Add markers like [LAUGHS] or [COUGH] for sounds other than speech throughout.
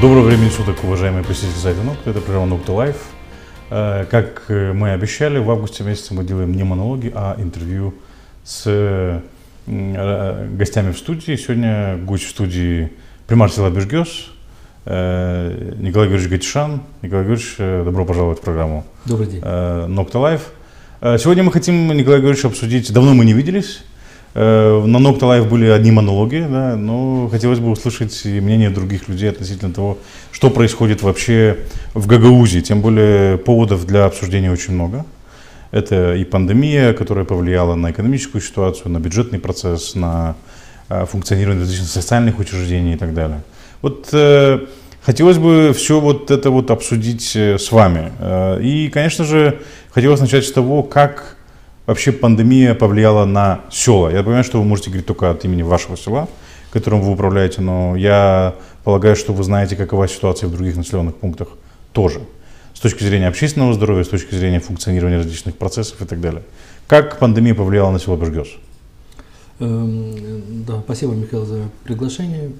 Доброго времени суток, уважаемые посетители сайта Нокт. Это программа Нокта Live. Э, Как э, мы обещали, в августе месяце мы делаем не монологи, а интервью с э, м, гостями в студии. Сегодня гость в студии Примар села Бешгиоз, э, Николай Георгиевич Готишан. Николай Георгиевич, э, добро пожаловать в программу Добрый день. Нокта Live. Э, Сегодня мы хотим, Николай Георгиевич, обсудить, давно мы не виделись, Э, на Нокта Live были одни монологи, да, но хотелось бы услышать мнение других людей относительно того, что происходит вообще в Гагаузии. Тем более поводов для обсуждения очень много. Это и пандемия, которая повлияла на экономическую ситуацию, на бюджетный процесс, на э, функционирование различных социальных учреждений и так далее. Вот э, хотелось бы все вот это вот обсудить э, с вами. Э, И, конечно же, хотелось начать с того, как вообще пандемия повлияла на села. Я понимаю, что вы можете говорить только от имени вашего села, которым вы управляете, но я полагаю, что вы знаете, какова ситуация в других населенных пунктах тоже. С точки зрения общественного здоровья, с точки зрения функционирования различных процессов и так далее. Как пандемия повлияла на село Бежгес? Эм, Да, спасибо, Михаил, за приглашение.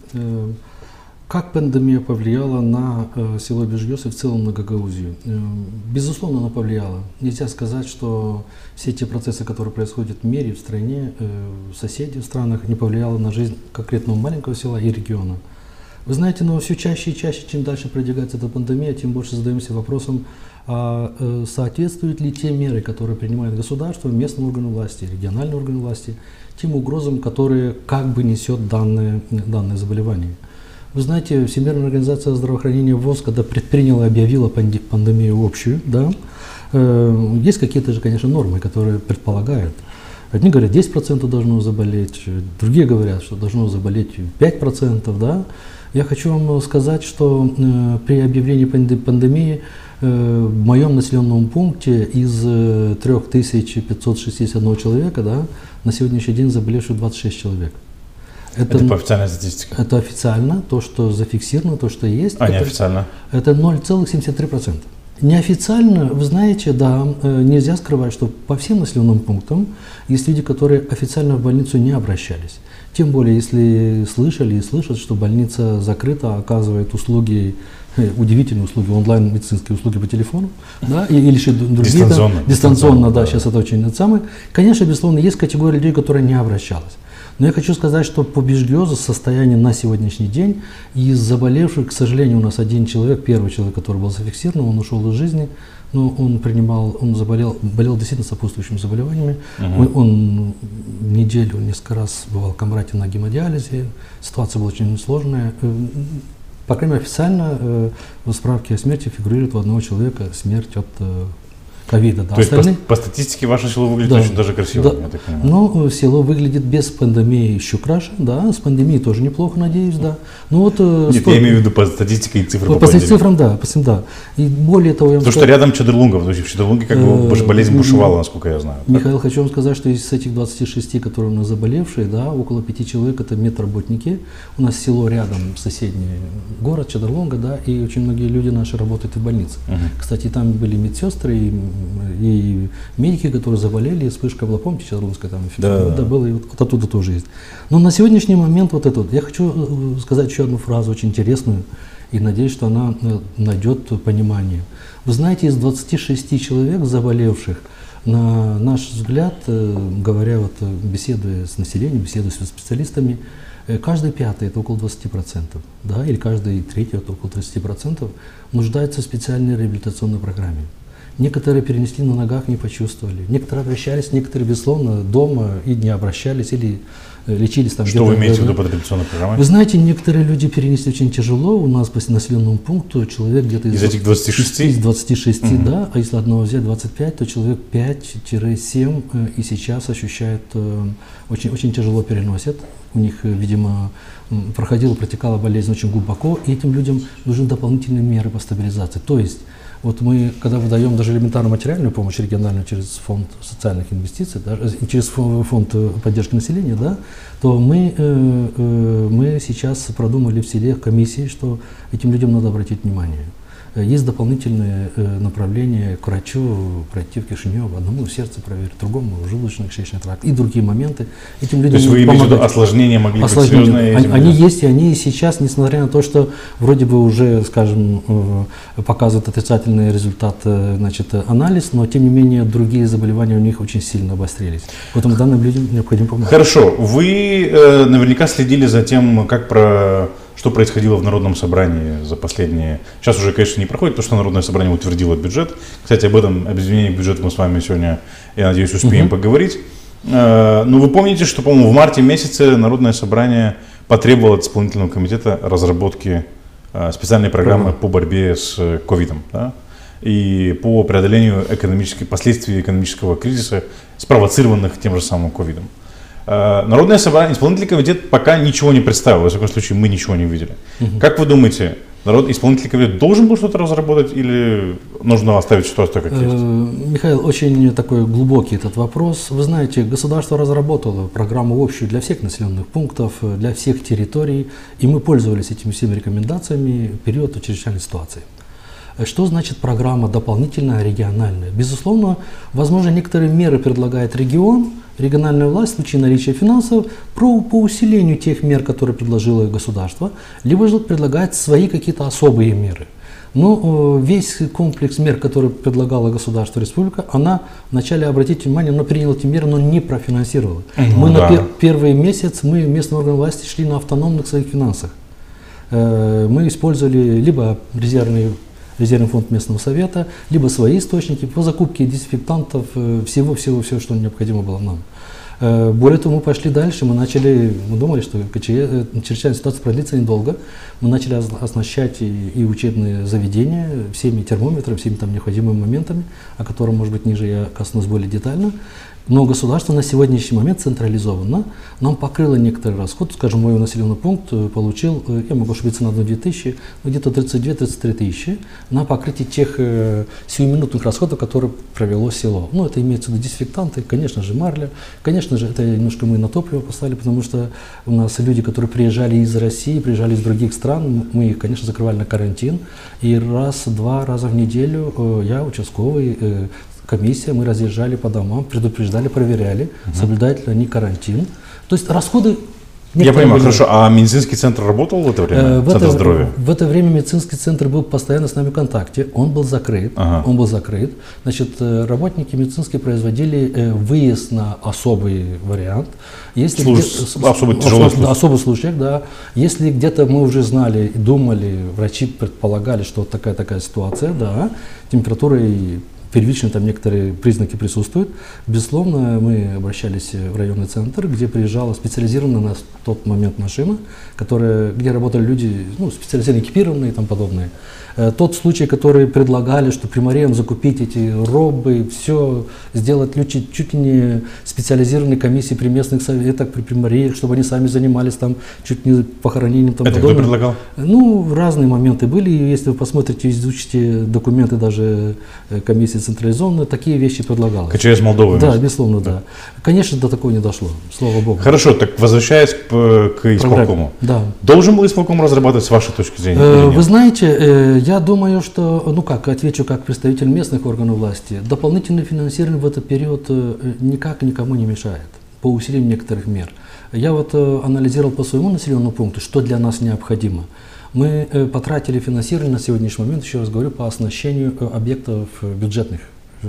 Как пандемия повлияла на э, село Бежгес и в целом на Гагаузию? Эм, Безусловно, она повлияла. Нельзя сказать, что все те процессы, которые происходят в мире, в стране, э, в соседних странах, не повлияло на жизнь конкретного маленького села и региона. Вы знаете, но все чаще и чаще, чем дальше продвигается эта пандемия, тем больше задаемся вопросом, а э, соответствуют ли те меры, которые принимает государство, местные органы власти, региональные органы власти, тем угрозам, которые как бы несет данное, данное заболевание. Вы знаете, Всемирная организация здравоохранения ВОЗ, когда предприняла и объявила панде- пандемию общую, да, э, есть какие-то же, конечно, нормы, которые предполагают. Одни говорят, 10% должно заболеть, другие говорят, что должно заболеть 5%. Да? Я хочу вам сказать, что э, при объявлении панде- пандемии э, в моем населенном пункте из э, 3561 человека да, на сегодняшний день заболевших 26 человек. Это, по официальной статистике. это официально, то, что зафиксировано, то, что есть. А, это, неофициально. это 0,73%. Неофициально, вы знаете, да, э, нельзя скрывать, что по всем населенным пунктам есть люди, которые официально в больницу не обращались. Тем более, если слышали и слышат, что больница закрыта, оказывает услуги, э, удивительные услуги, онлайн-медицинские услуги по телефону, да, или еще другие. там, Дистанционно. Дистанционно, да, Да. сейчас это очень это самое. Конечно, безусловно, есть категория людей, которые не обращалась. Но я хочу сказать, что по Бежгезу состояние на сегодняшний день из заболевших, к сожалению, у нас один человек, первый человек, который был зафиксирован, он ушел из жизни, но он принимал, он заболел, болел действительно сопутствующими заболеваниями. Он, он неделю, несколько раз бывал в Камрате на гемодиализе, ситуация была очень сложная. Э, По крайней мере, официально э, в справке о смерти фигурирует у одного человека смерть от э, ковида. да. То есть по, Остальные- по статистике ваше село выглядит Да. очень даже красиво, Да. я так понимаю. но э, село выглядит без пандемии еще краше, да, с пандемией тоже неплохо, надеюсь, да. Ну вот, э, Нет, сто- я имею в виду по статистике и цифрам. по, по цифрам, да, по цифрам, да. И более того, я Потому что скажу- рядом Чадрлунгов, то есть в Чадрлунге как бы Э, болезнь бушевала, насколько я знаю. Михаил, хочу вам сказать, что из этих 26, которые у нас заболевшие, да, около пяти человек это медработники. У нас село рядом, соседний город Чадрлонга, да, и очень многие люди наши работают в больнице. Кстати, там были медсестры и, и медики, которые заболели, и вспышка была, помните, Чадрлонская там Да. да, было, и вот, вот оттуда тоже есть. Но на сегодняшний момент вот это вот, я хочу э, сказать еще одну фразу очень интересную, и надеюсь, что она э, найдет понимание. Вы знаете, из 26 человек заболевших, на наш взгляд, э, говоря, вот, беседуя с населением, беседуя со специалистами, каждый пятый, это около 20%, да, или каждый третий, это около 30%, нуждается в специальной реабилитационной программе. Некоторые перенесли на ногах, не почувствовали. Некоторые обращались, некоторые, безусловно, дома и не обращались, или э, лечились там Что вы имеете в виду под реабилитационной программой? вы знаете, некоторые люди перенесли очень тяжело. У нас по населенному пункту человек где-то Из этих 26? Из 26, да. А если одного взять 25, то человек 5-7 э, и сейчас ощущает, э, очень, очень тяжело переносят. У них, видимо, проходила, протекала болезнь очень глубоко, и этим людям нужны дополнительные меры по стабилизации. То есть вот мы, когда выдаем даже элементарную материальную помощь региональную через фонд социальных инвестиций, даже, э, через фо- фонд э, поддержки населения, да, то мы, э, э, мы сейчас продумали в селе комиссии, что этим людям надо обратить внимание. Э, есть дополнительные э, направления к врачу, пройти в Кишинев, одному сердце проверить, другому желудочно-кишечный тракт и другие моменты. Этим людям То есть вы имеете в виду осложнения могли осложнения. быть серьезные? Они, они есть, и они сейчас, несмотря на то, что вроде бы уже, скажем, э, показывают отрицательный результат, значит, анализ, но тем не менее другие заболевания у них очень сильно обострились. Поэтому данным людям необходимо помочь. Хорошо. Вы э, наверняка следили за тем, как про что происходило в Народном собрании за последние... Сейчас уже, конечно, не проходит, то, что Народное собрание утвердило бюджет. Кстати, об этом, об изменении бюджета мы с вами сегодня, я надеюсь, успеем угу. поговорить. Э, но вы помните, что, по-моему, в марте месяце Народное собрание потребовало от исполнительного комитета разработки э, специальной программы по борьбе с ковидом. Да? и по преодолению экономических, последствий экономического кризиса, спровоцированных тем же самым ковидом. Э, Народное собрание, исполнительный комитет пока ничего не представил, во всяком случае мы ничего не увидели. Угу. Как вы думаете, народ, исполнительный комитет должен был что-то разработать или нужно оставить ситуацию как есть? Э, Михаил, очень такой глубокий этот вопрос. Вы знаете, государство разработало программу общую для всех населенных пунктов, для всех территорий, и мы пользовались этими всеми рекомендациями в период чрезвычайной ситуации. Что значит программа дополнительная региональная? Безусловно, возможно, некоторые меры предлагает регион, региональная власть в случае наличия финансов про, по усилению тех мер, которые предложило государство, либо же предлагает свои какие-то особые меры. Но э, весь комплекс мер, который предлагала государство, республика, она вначале, обратите внимание, она приняла эти меры, но не профинансировала. Ну, мы да. на пер первый месяц, мы местные органы власти шли на автономных своих финансах. Э, мы использовали либо резервные резервный фонд местного совета, либо свои источники по закупке дезинфектантов, всего-всего-всего, э, что необходимо было нам. Э, более того, мы пошли дальше, мы начали, мы думали, что э, чрезвычайная ситуация продлится недолго, мы начали оснащать и, и учебные заведения всеми термометрами, всеми там необходимыми моментами, о котором, может быть, ниже я коснусь более детально. Но государство на сегодняшний момент централизованно нам покрыло некоторые расходы. Скажем, мой населенный пункт э, получил, э, я могу ошибиться на 1-2 тысячи, где-то 32-33 тысячи на покрытие тех э, сиюминутных расходов, которые провело село. Ну, это имеется в виду дезинфектанты, конечно же, марля. Конечно же, это немножко мы на топливо поставили, потому что у нас люди, которые приезжали из России, приезжали из других стран, мы их, конечно, закрывали на карантин. И раз-два раза в неделю э, я, участковый, э, комиссия, мы разъезжали по домам, предупреждали, проверяли, угу. соблюдают ли они карантин. То есть расходы я понимаю, были. хорошо. А медицинский центр работал в это время? Э, в, это, здоровья? в это время медицинский центр был постоянно с нами в контакте. Он был закрыт. Ага. Он был закрыт. Значит, э, работники медицинские производили э, выезд на особый вариант. Если Служ... где, особый тяжелый случай. Особый случай, да. Если где-то мы уже знали, думали, врачи предполагали, что вот такая такая ситуация, да, температура и первично там некоторые признаки присутствуют. Безусловно, мы обращались в районный центр, где приезжала специализированная на тот момент машина, которая, где работали люди ну, специализированные, экипированные и тому подобное. Э, тот случай, который предлагали, что примариям закупить эти робы, все сделать чуть, чуть ли не специализированные комиссии при местных советах, при примариях, чтобы они сами занимались там чуть не похоронением. Там, Это подобное. кто предлагал? Ну, разные моменты были. Если вы посмотрите, изучите документы даже э, комиссии централизованные, такие вещи предлагалось. КЧС Молдовы? Да, безусловно, да. да. Конечно, до такого не дошло, слава богу. Хорошо, так возвращаясь к, к исполкому. Да. Должен был исполком разрабатывать с вашей точки зрения? Э, вы знаете, я думаю, что, ну как, отвечу как представитель местных органов власти, дополнительное финансирование в этот период э, никак никому не мешает по усилению некоторых мер. Я вот э, анализировал по своему населенному пункту, что для нас необходимо. Мы э, потратили финансирование на сегодняшний момент, еще раз говорю, по оснащению объектов бюджетных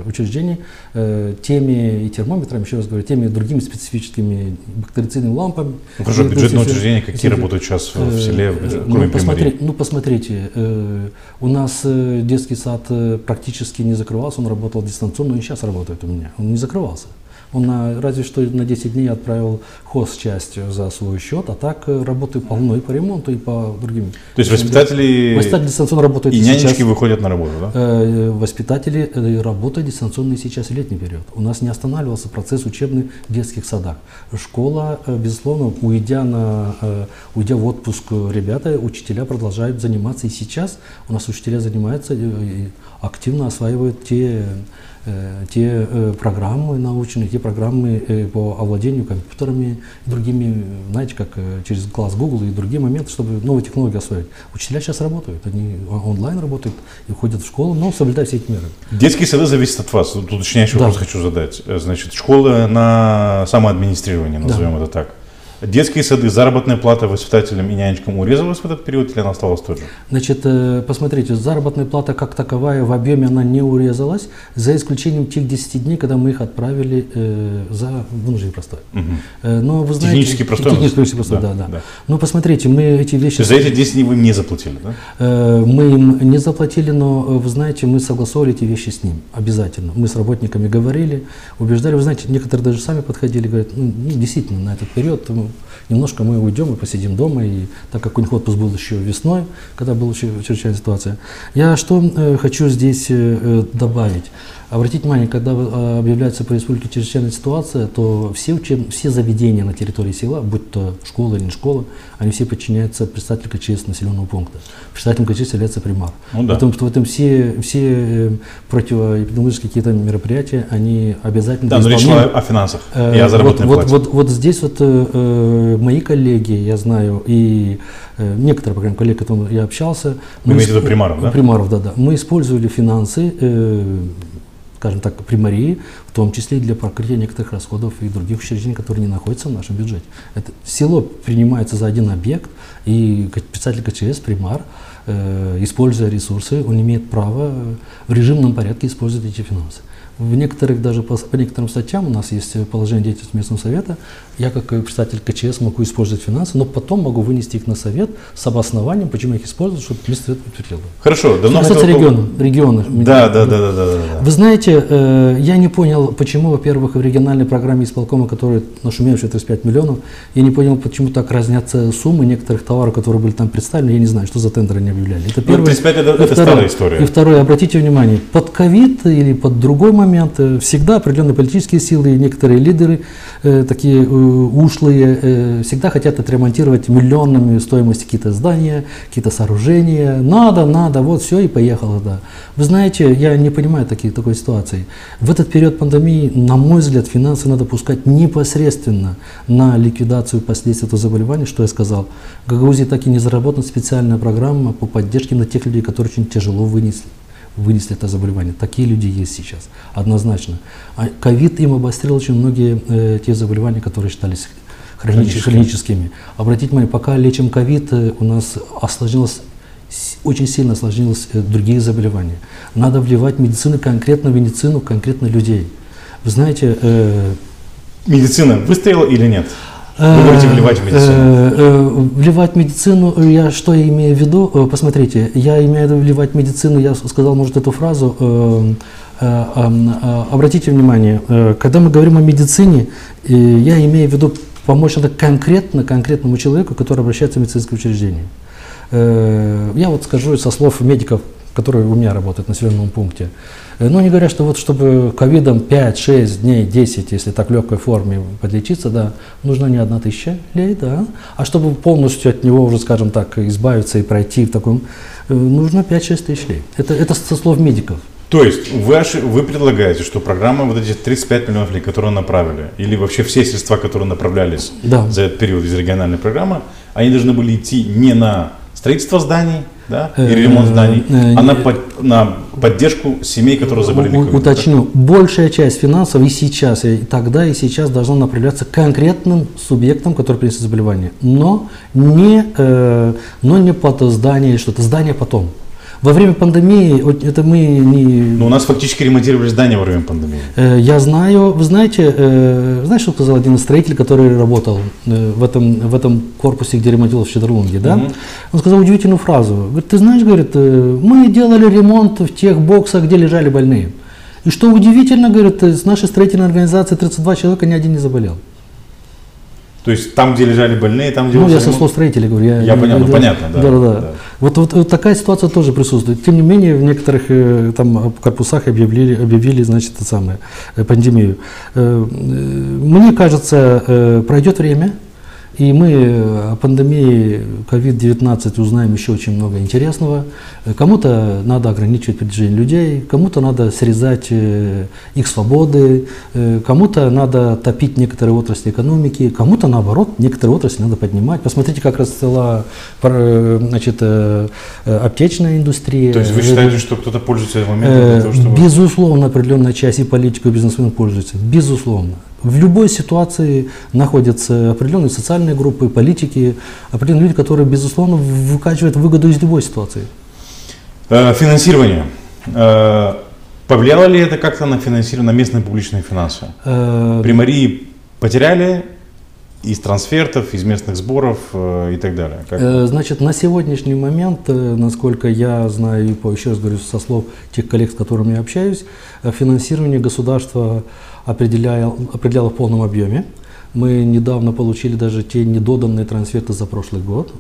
учреждений э, теми и термометрами, еще раз говорю, теми и другими специфическими бактерицидными лампами. Ну, хорошо, бюджетные учреждения какие работают сейчас в, в селе, в бюджет, кроме ну, посмотри, ну, посмотрите, э, у нас э, детский сад э, практически не закрывался, он работал дистанционно, и сейчас работает у меня, он не закрывался. Он на, разве что на 10 дней отправил хоз частью за свой счет, а так э, работаю полно и по ремонту, и по другим. То есть воспитатели, воспитатели дистанционно работают и нянечки сейчас. выходят на работу, да? Э, воспитатели э, работают дистанционно и сейчас, и летний период. У нас не останавливался процесс учебный в детских садах. Школа, безусловно, уйдя, на, уйдя в отпуск, ребята, учителя продолжают заниматься. И сейчас у нас учителя занимаются, активно осваивают те э, те программы научные, те программы по овладению компьютерами, другими, знаете, как через класс Google и другие моменты, чтобы новые технологии освоить. Учителя сейчас работают, они онлайн работают и ходят в школу, но соблюдая все эти меры. Детские сады зависят от вас. Тут уточняющий Да. вопрос хочу задать. Значит, школы на самоадминистрирование, назовем это так. Детские сады, заработная плата воспитателям и нянечкам урезалась в этот период или она осталась той же? Значит, э, посмотрите, заработная плата как таковая в объеме она не урезалась, за исключением тех 10 дней, когда мы их отправили э, за вынужденный простой. Мгм. Э, Но вы знаете, Технический простой. Технический простой, да, да. да. Но посмотрите, мы эти вещи... За эти 10 дней вы им не заплатили, да? Э, Мы им не заплатили, но, вы знаете, мы согласовали эти вещи с ним, обязательно. Мы с работниками говорили, убеждали. Вы знаете, некоторые даже сами подходили, говорят, ну, ну, действительно, на этот период ну, немножко мы уйдем и посидим дома, и так как у них отпуск был еще весной, когда была чре- чрезвычайная ситуация. Я что э, хочу здесь э, э, добавить? Обратите внимание, когда э, объявляется по республике чрезвычайная ситуация, то все, учеб... все заведения на территории села, будь то школа или не школа, они все подчиняются представителю КЧС населенного пункта. Председателем КЧС является примар. Ну да. Потому что в этом все, все э, противоэпидемиологические какие-то мероприятия, они обязательно Да, но речь шла о финансах Э, и о заработной вот, плате. вот, вот, вот здесь вот э, э, мои коллеги, я знаю, и э, некоторые, по крайней мере, коллеги, с которыми я общался. Вы имеете в виду примаров, да? Примаров, да, да. Мы использовали финансы, э, скажем так, примарии, в том числе для покрытия некоторых расходов и других учреждений, которые не находятся в нашем бюджете. Это село принимается за один объект, и председатель КЧС, примар, э, используя ресурсы, он имеет право в режимном порядке использовать эти финансы. В некоторых, даже по, по некоторым статьям у нас есть э, положение деятельности местного совета. Я, как представитель КЧС, могу использовать финансы, но потом могу вынести их на совет с обоснованием, почему я их использую, чтобы местный совет подтвердил. Хорошо, давно касается хотел- региона, регионов. Да, да, да, да, да, да. Вы знаете, э, я не понял, почему, во-первых, в региональной программе исполкома, которая нашумевшая 35 миллионов, я не понял, почему так разнятся суммы некоторых товаров, которые были там представлены. Я не знаю, что за тендеры они объявляли. Это Ну, 35 это- это старая история. И второе, обратите внимание, под ковид или под другой момент э, всегда определенные политические силы и некоторые лидеры, э, такие э, ушлые, всегда хотят отремонтировать миллионами стоимости какие-то здания, какие-то сооружения. Надо, надо, вот все и поехало, да. Вы знаете, я не понимаю таких, такой ситуации. В этот период пандемии, на мой взгляд, финансы надо пускать непосредственно на ликвидацию последствий этого заболевания, что я сказал. В Гагаузии так и не заработана специальная программа по поддержке на тех людей, которые очень тяжело вынесли вынесли это заболевание. Такие люди есть сейчас, однозначно. А ковид им обострил очень многие э, те заболевания, которые считались хроническими. хроническими. Обратите внимание, пока лечим ковид, э, у нас осложнилось очень сильно осложнилось э, другие заболевания. Надо вливать медицину, конкретно в медицину, конкретно людей. Вы знаете, э, Медицина выстрелила или нет? Вы говорите вливать в медицину. Э, э, Вливать в медицину, э, я что я имею в виду? Э, Посмотрите, я имею в виду вливать в медицину, я сказал, может, эту фразу. э, э, э, э, Обратите внимание, э, когда мы говорим о медицине, э, я имею в виду помочь надо конкретно, конкретному человеку, который обращается в медицинское учреждение. Э, Я вот скажу со слов медиков, которые у меня работают в населенном пункте. Э, Ну, они говорят, что вот чтобы ковидом 5-6 дней, 10, если так в легкой форме подлечиться, да, нужно не одна тысяча лей, да. А чтобы полностью от него уже, скажем так, избавиться и пройти в таком, э, нужно 5-6 тысяч лей. Это, это со слов медиков. То есть вы, вы предлагаете, что программа вот эти 35 миллионов лей, которые направили, или вообще все средства, которые направлялись Да. за этот период из региональной программы, они должны были идти не на строительство зданий, да, Э, или ремонт зданий, э, а на, под- на поддержку семей, которые заболели ковидом, Уточню, большая часть финансов и сейчас, и тогда, и сейчас должна направляться конкретным субъектам, которые принесли заболевание, но не, э, но не под здание или что-то, здание потом. Во время пандемии, это мы не... Но у нас фактически ремонтировали здания во время пандемии. Э, Я знаю, вы знаете, э, знаешь, что сказал один строитель, который работал э, в этом, в этом корпусе, где ремонтировался в Щедрлунге, да? Он сказал удивительную фразу. Говорит, ты знаешь, говорит, мы делали ремонт в тех боксах, где лежали больные. И что удивительно, говорит, с нашей строительной организации 32 человека ни один не заболел. То есть там, где лежали больные, там, где... Ну, я со слов строителей говорю. Я понял, ну, понятно, да, Да, да, да. Вот, вот, вот такая ситуация тоже присутствует. Тем не менее, в некоторых э, там корпусах объявили, объявили значит, это самое, э, пандемию. Э, Мне кажется, пройдет время, И мы о пандемии COVID-19 узнаем еще очень много интересного. Кому-то надо ограничивать передвижение людей, кому-то надо срезать э, их свободы, э, кому-то надо топить некоторые отрасли экономики, кому-то наоборот некоторые отрасли надо поднимать. Посмотрите, как расцвела э, значит, аптечная индустрия. То есть вы считаете, что кто-то пользуется моментом для того, чтобы... Безусловно, определенная часть и политиков, и бизнесменов пользуется. Безусловно. В любой ситуации находятся определенные социальные группы, политики, определенные люди, которые, безусловно, выкачивают выгоду из любой ситуации. Э, финансирование. Э, повлияло ли это как-то на финансирование, на местные публичные финансы? Э, Примарии потеряли из трансфертов, из местных сборов э, и так далее? Как? Значит, на сегодняшний момент, насколько я знаю, и еще раз говорю со слов тех коллег, с которыми я общаюсь, финансирование государства определяло, определяло в полном объеме. Мы недавно получили даже те недоданные трансферты за прошлый год.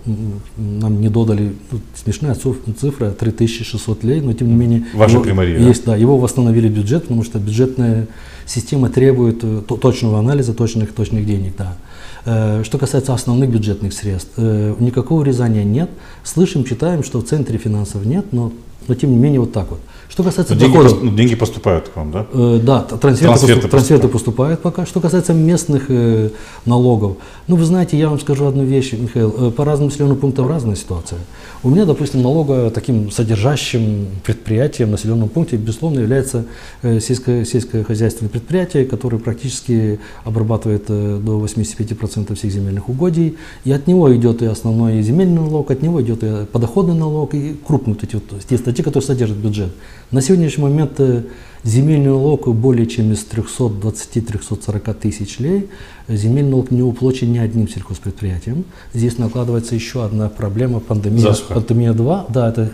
Нам не додали, ну, смешная цифра, 3600 лей, но тем не менее... Ваша его, примария, есть, да? его восстановили бюджет, потому что бюджетная система требует э, точного анализа, точных, точных денег, да. Э, что касается основных бюджетных средств, э, никакого урезания нет. Слышим, читаем, что в центре финансов нет, но, но тем не менее вот так вот. Что касается Но доходов... Деньги, деньги поступают к вам, да? Э, да, трансферты, трансферты, поступ, трансферты поступают пока. Что касается местных э, налогов, ну вы знаете, я вам скажу одну вещь, Михаил, э, по разным населенным пунктам разная ситуация. У меня, допустим, налога таким содержащим предприятием в населенном пункте, безусловно, является э, сельское, сельскохозяйственное предприятие, которое практически обрабатывает э, до 85% всех земельных угодий. И от него идет и основной земельный налог, от него идет и подоходный налог, и крупные вот эти вот, те статьи, которые содержат бюджет. На сегодняшний момент э, земельный налог более чем из 320-340 тысяч лей. Земельный налог не уплочен ни одним сельхозпредприятием. Здесь накладывается еще одна проблема пандемия, засуха. пандемия 2. Да, это,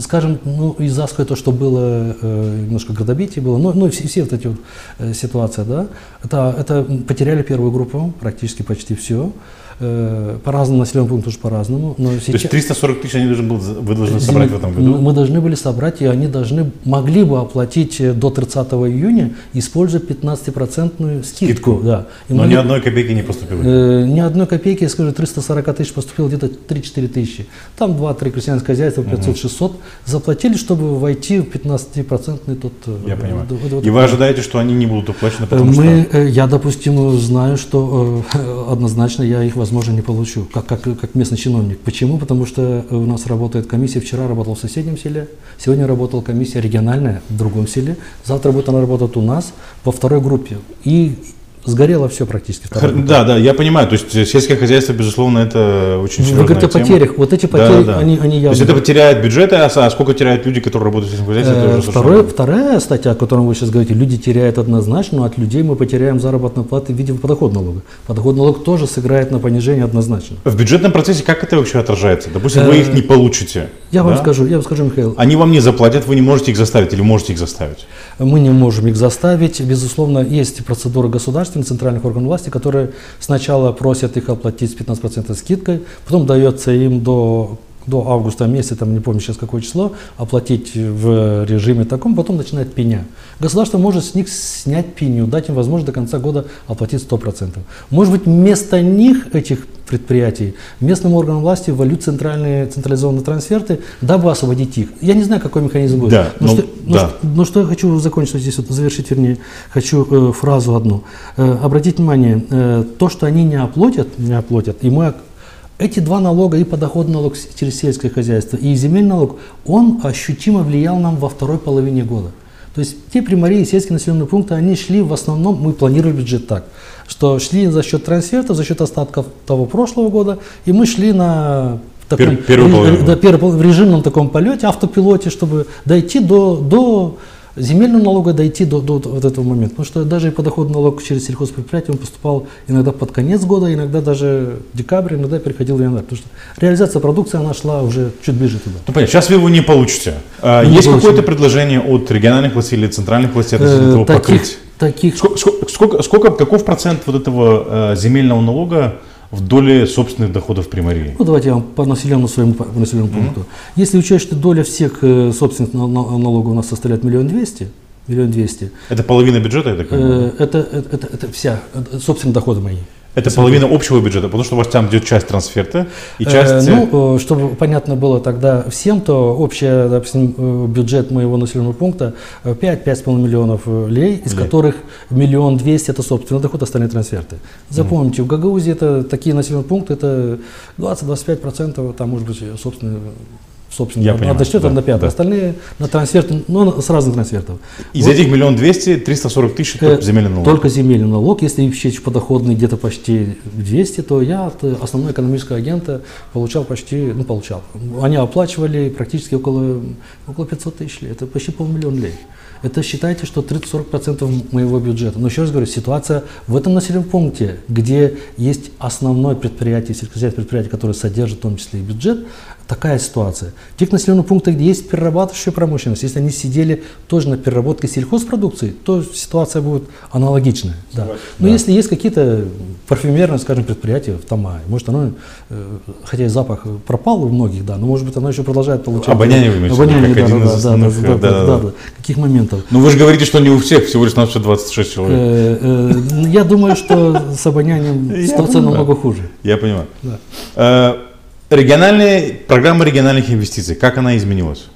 скажем, ну, из засухи то, что было, э, немножко градобитие было, но, ну, все, все вот эти вот э, ситуации, да, это, это потеряли первую группу, практически почти все. Э, по разному населенным пунктам тоже по-разному. Но сейчас... То есть 340 тысяч они должны, был, вы должны собрать в этом году? Мы должны были собрать, и они должны, могли бы оплатить э, до 30 июня, используя 15% скидку. скидку. Да. И Но могли... ни одной копейки не поступило? Э, ни одной копейки, я скажу, 340 тысяч поступило где-то 3-4 тысячи. Там 2-3 крестьянских хозяйства, 500-600 угу. заплатили, чтобы войти в 15% тот... Э, я понимаю. Вот, вот, и вы ожидаете, что они не будут уплачены, потому мы, что... Я, допустим, знаю, что э, [LAUGHS] однозначно я их возможно, не получу, как, как, как местный чиновник. Почему? Потому что у нас работает комиссия, вчера работал в соседнем селе, сегодня работала комиссия региональная в другом селе, завтра будет она работать у нас во второй группе. И сгорело все практически. Да, да, я понимаю. То есть сельское хозяйство, безусловно, это очень серьезная Вы говорите о потерях. Вот эти потери, да, да. Они, они явно... То есть это потеряет бюджеты, а, а сколько теряют люди, которые работают в сельском хозяйстве? Э, второе, вторая статья, о которой вы сейчас говорите, люди теряют однозначно, но от людей мы потеряем заработную плату в виде подоходного налога. Подоходный налог тоже сыграет на понижение однозначно. В бюджетном процессе как это вообще отражается? Допустим, вы их э, не получите. Я вам скажу, я вам скажу, Михаил. Они вам не заплатят, вы не можете их заставить или можете их заставить? Мы не можем их заставить. Безусловно, есть процедура государственных центральных органов власти, которые сначала просят их оплатить с 15% скидкой, потом дается им до до августа месяца, там не помню сейчас какое число, оплатить в режиме таком, потом начинает пеня. Государство может с них снять пеню, дать им возможность до конца года оплатить 100%. Может быть, вместо них, этих предприятий, местным органам власти ввалют центральные, централизованные трансферты, дабы освободить их. Я не знаю, какой механизм будет. Да, но, но, ну, что, да. но, что, но что я хочу закончить здесь, вот, завершить, вернее, хочу э, фразу одну. Э, обратите внимание, э, то, что они не оплатят, не оплатят, и мы эти два налога, и подоходный налог через сельское хозяйство, и земельный налог, он ощутимо влиял нам во второй половине года. То есть те примарии, сельские населенные пункты, они шли в основном, мы планировали бюджет так, что шли за счет трансферта, за счет остатков того прошлого года, и мы шли на таком, Пер, да, в режимном таком полете, автопилоте, чтобы дойти до, до земельного налога дойти до, до, до вот этого момента. Потому что даже и подоходный налог через сельхозпредприятие он поступал иногда под конец года, иногда даже в декабре, иногда переходил в январь. Потому что реализация продукции, она шла уже чуть ближе туда. Ну понятно, сейчас вы его не получите. А, не Есть какое-то предложение от региональных властей или центральных властей относительно э, таких, покрыть? Таких... Сколько, сколько, сколько, каков процент вот этого э, земельного налога в доле собственных доходов примарии? Ну, давайте я вам по населенному своему по населенному пункту. Если учесть, что доля всех э, собственных налогов у нас составляет миллион двести, миллион двести. Это половина бюджета, так понимаю? Э, это, это, это, это вся, собственные доходы мои. Это половина общего бюджета, потому что у вас там идет часть трансферта и часть... Э, ну, чтобы понятно было тогда всем, то общий, допустим, бюджет моего населенного пункта 5-5,5 миллионов лей, из лей. которых миллион двести это собственный доход, остальные трансферты. Запомните, mm. в Гагаузии это такие населенные пункты, это 20-25%, там может быть собственный собственно, Я понимаю, дочтет да, до пятого. Да. Остальные на трансфер, ну, с разных трансфертов. Из вот. этих миллион двести, триста сорок тысяч только э, земельный налог. Только земельный налог. Если счесть подоходный где-то почти 200, то я от основного экономического агента получал почти, ну, получал. Они оплачивали практически около, около 500 тысяч лей. Это почти полмиллиона лей. Это считайте, что 30-40% моего бюджета. Но еще раз говорю, ситуация в этом населенном пункте, где есть основное предприятие, сельскохозяйственное предприятие, которое содержит в том числе и бюджет, такая ситуация. В тех населенных пунктах, где есть перерабатывающая промышленность, если они сидели тоже на переработке сельхозпродукции, то ситуация будет аналогичная. Да. Но да. если есть какие-то парфюмерные, скажем, предприятия в Тамае, может оно, э, хотя и запах пропал у многих, да, но может быть оно еще продолжает получать. Обоняние вы имеете, Обоняние, как да, один да, из основных, да, да, да, да, да, да. Каких моментов? Ну вы же говорите, что не у всех, всего лишь на 26 человек. Э, э, я думаю, что с обонянием [LAUGHS] ситуация намного хуже. Я понимаю. Региональные, программа региональных инвестиций, как она изменилась?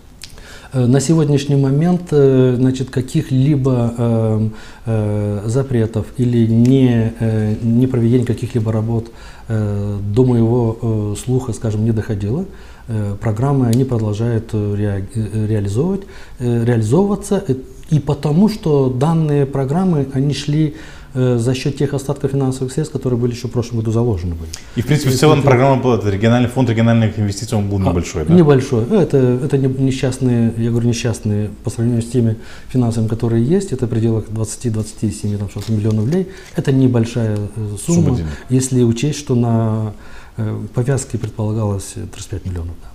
Э, на сегодняшний момент э, значит, каких-либо э, э, запретов или не, не проведения каких-либо работ до моего слуха, скажем, не доходило. Программы они продолжают ре, реализовывать, реализовываться, и потому что данные программы, они шли за счет тех остатков финансовых средств, которые были еще в прошлом году заложены были. И, в принципе, в целом это, программа была, это региональный фонд региональных инвестиций, он был а, небольшой, да? Небольшой. Это, это несчастные, я говорю, несчастные по сравнению с теми финансами, которые есть, это в пределах 20-27 миллионов рублей. Это небольшая э, сумма, сумма если учесть, что на э, повязке предполагалось 35 миллионов. Да.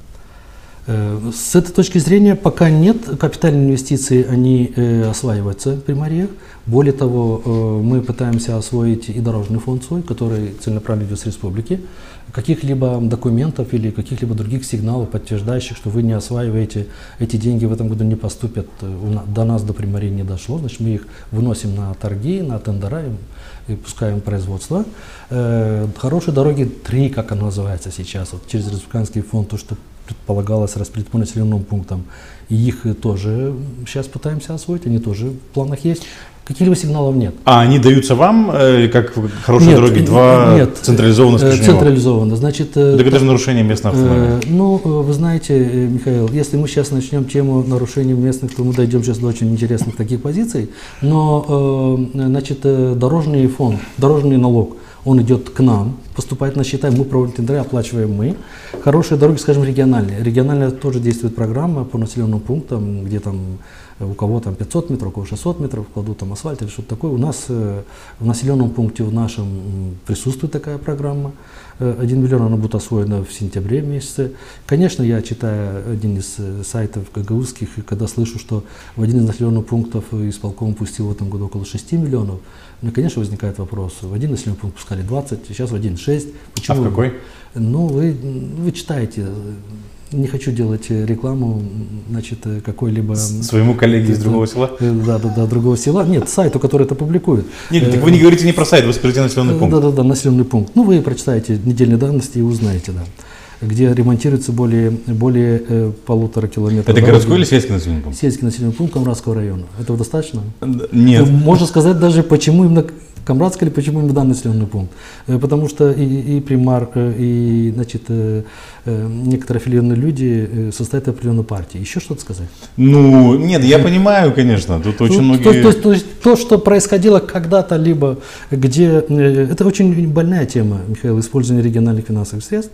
С этой точки зрения пока нет, капитальные инвестиции, они э, осваиваются при Мариях. Более того, э, мы пытаемся освоить и дорожный фонд свой, который целенаправленно идет с республики. Каких-либо документов или каких-либо других сигналов, подтверждающих, что вы не осваиваете, эти деньги в этом году не поступят, э, до нас, до примарии не дошло. Значит, мы их выносим на торги, на тендера и пускаем производство. Э, хорошие дороги, три, как оно называется сейчас, вот через республиканский фонд, то, что предполагалось распределить по населенным пунктам. И их тоже сейчас пытаемся освоить, они тоже в планах есть. Каких-либо сигналов нет. А они даются вам, э, как хорошие нет, дороги, два нет, централизованно с э, Централизованно. Значит, э, так это же нарушение местной автономии. Э, ну, вы знаете, Михаил, если мы сейчас начнем тему нарушения местных, то мы дойдем сейчас до очень интересных таких позиций. Но, э, значит, дорожный фонд, дорожный налог – он идет к нам, поступает на счета, мы проводим тендеры, оплачиваем мы. Хорошие дороги, скажем, региональные. Региональная тоже действует программа по населенным пунктам, где там э, у кого там 500 метров, у кого 600 метров, кладут там асфальт или что-то такое. У нас э, в населенном пункте в нашем присутствует такая программа. 1 э, миллион она будет освоена в сентябре месяце. Конечно, я читаю один из сайтов гагаузских, и когда слышу, что в один из населенных пунктов исполком пустил в этом году около 6 миллионов, у меня, конечно, возникает вопрос. В один населенный пункт пускали 20, сейчас в один 6. Почему? А в какой? Ну, вы, вы читаете. Не хочу делать рекламу, значит, какой-либо... Своему коллеге из другого села? Э, да, да, да, другого села. Нет, сайту, который это публикует. Нет, так вы не говорите не про сайт, вы скажите населенный пункт. Да, да, да, населенный пункт. Ну, вы прочитаете недельные данности и узнаете, да где ремонтируется более, более э, полутора километров. Это дороги. городской или сельский населенный пункт? Сельский населенный пункт Камрадского района. Этого достаточно? Нет. Можно сказать даже, почему именно Камрадский или почему именно данный населенный пункт. Э, потому что и, и примар, э, и значит, э, некоторые аффилированные люди состоят в определенной партии. Еще что-то сказать? Ну, нет, я понимаю, конечно. Тут очень ну, многие... То, то, то, есть то, что происходило когда-то, либо где... Это очень больная тема, Михаил, использование региональных финансовых средств.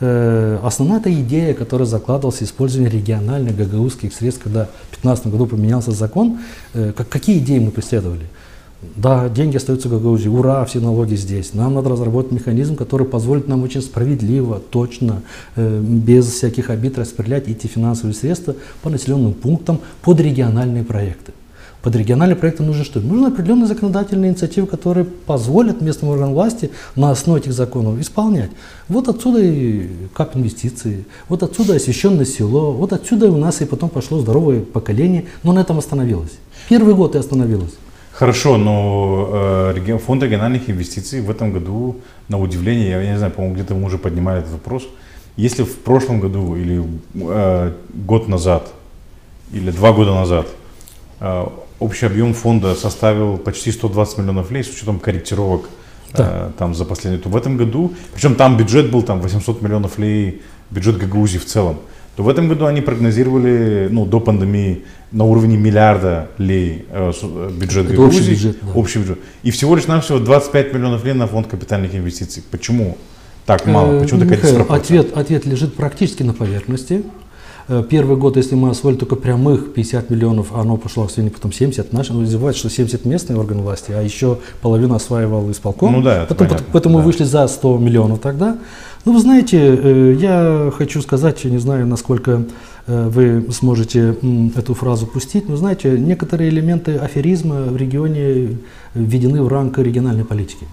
Основная эта идея, которая закладывалась использование региональных гагаузских средств, когда в 2015 году поменялся закон, как, какие идеи мы преследовали? Да, деньги остаются в Гагаузии, ура, все налоги здесь. Нам надо разработать механизм, который позволит нам очень справедливо, точно, э, без всяких обид распределять эти финансовые средства по населенным пунктам под региональные проекты. Под региональные проекты нужно что? Нужны определенные законодательные инициативы, которые позволят местным органам власти на основе этих законов исполнять. Вот отсюда и кап инвестиции, вот отсюда освященное село, вот отсюда у нас и потом пошло здоровое поколение, но на этом остановилось. Первый год и остановилось. Хорошо, но э, фонд региональных инвестиций в этом году, на удивление, я не знаю, по-моему, где-то мы уже поднимали этот вопрос, если в прошлом году или э, год назад, или два года назад э, общий объем фонда составил почти 120 миллионов лей с учетом корректировок да. э, там за последние, то в этом году, причем там бюджет был там 800 миллионов лей, бюджет Гагаузии в целом, то в этом году они прогнозировали, ну, до пандемии на уровне миллиарда лей э, э бюджет Это Гагаузии, общий бюджет, да. общий бюджет. И всего лишь навсего 25 миллионов лей на фонд капитальных инвестиций. Почему так мало? Почему такая Михаил, ответ, ответ лежит практически на поверхности. Э, первый год, если мы освоили только прямых 50 миллионов, оно пошло в потом 70. Наши называют, что 70 местные органы власти, а еще половину осваивал исполком. Ну да, потом, понятно, поэтому да. вышли за 100 миллионов тогда. Ну, вы знаете, э, я хочу сказать, не знаю, насколько э, вы сможете эту фразу пустить, но знаете, некоторые элементы аферизма в регионе введены в ранг региональной политики.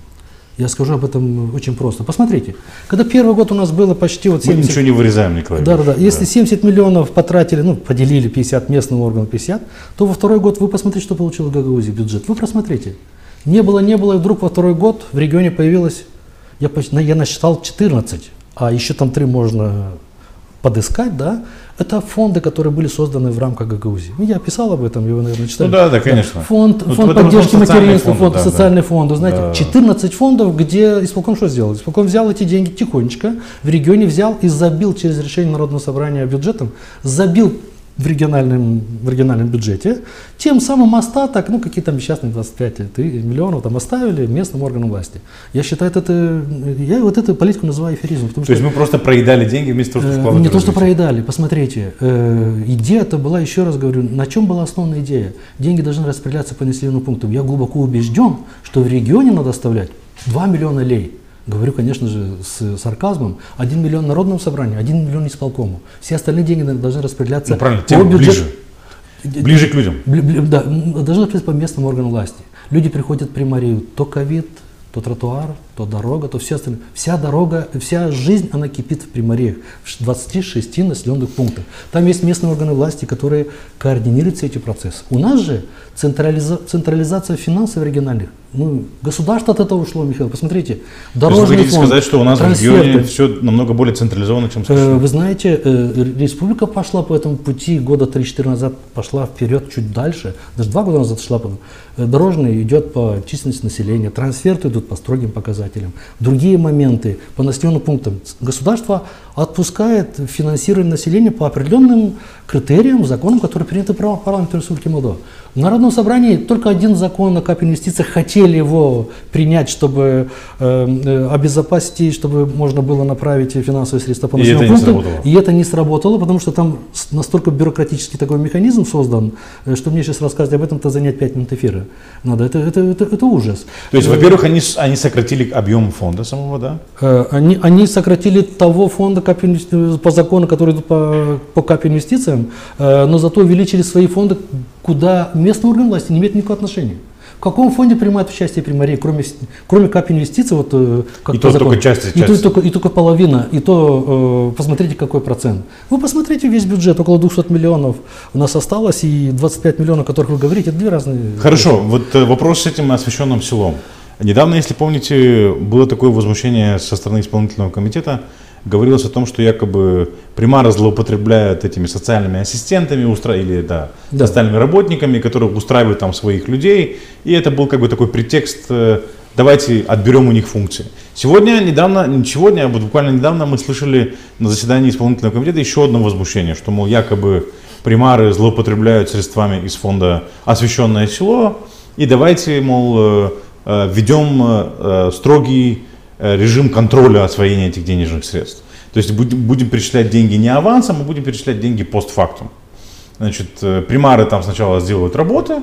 Я скажу об этом очень просто. Посмотрите, когда первый год у нас было почти вот 70... Мы ничего не вырезаем, Николай. Да, да, да. Если 70 миллионов потратили, ну, поделили 50 местным органам 50, то во второй год вы посмотрите, что получил Гагаузия бюджет. Вы просмотрите. Не было, не было, и вдруг во второй год в регионе появилось, я, я насчитал 14, а еще там 3 можно подыскать, да, это фонды, которые были созданы в рамках Гагаузии. Ну, я писал об этом, его, наверное, читали. Ну да, да, конечно. Фонд, вот фонд поддержки материнства, фонд да, социальный да. фонд. Знаете, да. 14 фондов, где исполком что сделал? Исполком взял эти деньги тихонечко, в регионе взял и забил через решение Народного собрания бюджетом, забил в региональном, в региональном бюджете, тем самым остаток, ну какие там несчастные 25 миллионов там оставили местным органам власти. Я считаю, это, я вот эту политику называю эфиризмом. То что, есть мы просто проедали деньги вместо того, чтобы э, Не то, что проедали, посмотрите, э, идея-то была, еще раз говорю, на чем была основная идея? Деньги должны распределяться по населенным пунктам. Я глубоко убежден, что в регионе надо оставлять 2 миллиона лей. Говорю, конечно же, с сарказмом. Один миллион народному собранию, один миллион исполкому. Все остальные деньги должны распределяться ну, правильно, по бюджету. Ближе. Ближе к людям. Да, должны распределяться по местным органам власти. Люди приходят при Марию, то ковид, то тротуар, то дорога, то все остальное. Вся дорога, вся жизнь, она кипит в Приморье, в 26 населенных пунктах. Там есть местные органы власти, которые координируют все эти процессы. У нас же централиза централизация финансов региональных ну, государство от этого ушло, Михаил. Посмотрите, дорожный То есть вы фонд, сказать, что у нас трансферты. в регионе все намного более централизовано, чем в США? Вы знаете, э, республика пошла по этому пути года 3-4 назад, пошла вперед чуть дальше, даже два года назад шла. Э, дорожный идет по численности населения, трансферты идут по строгим показателям. Другие моменты по населенным пунктам. Государство отпускает финансирование населения по определенным критериям, законам, которые приняты парламентом Республики Молдова. В Народном собрании только один закон о кап инвестициях хотели его принять, чтобы э, э обезопасить, чтобы можно было направить финансовые средства по населенным пунктам. И это не сработало, потому что там настолько бюрократический такой механизм создан, э, что мне сейчас рассказать об этом-то занять 5 минут эфира надо. Это, это, это, это ужас. То есть, во-первых, они, они сократили объем фонда самого, да? Э, они, они сократили того фонда по закону, который идут по, по кап инвестициям, но зато увеличили свои фонды, куда местные органы власти не имеют никакого отношения. В каком фонде принимают участие примарии, кроме, кроме кап инвестиций, вот э, как и то только часть, и, часть. То, и, только, и только половина, и то э, посмотрите, какой процент. Вы посмотрите весь бюджет, около 200 миллионов у нас осталось, и 25 миллионов, о которых вы говорите, это две разные... Хорошо, вещи. вот э, вопрос с этим освещенным селом. Недавно, если помните, было такое возмущение со стороны исполнительного комитета, говорилось о том, что якобы примары злоупотребляют этими социальными ассистентами устра... или да, да. социальными работниками, которые устраивают там своих людей. И это был как бы такой претекст, э, давайте отберем у них функции. Сегодня, недавно, не сегодня, а вот буквально недавно мы слышали на заседании исполнительного комитета еще одно возмущение, что, мол, якобы примары злоупотребляют средствами из фонда «Освященное село», и давайте, мол, э, э, введем строгий Э, режим контроля освоения этих денежных средств. То есть будем, будем перечислять деньги не авансом, мы будем перечислять деньги постфактум. Значит, э, примары там сначала сделают работы,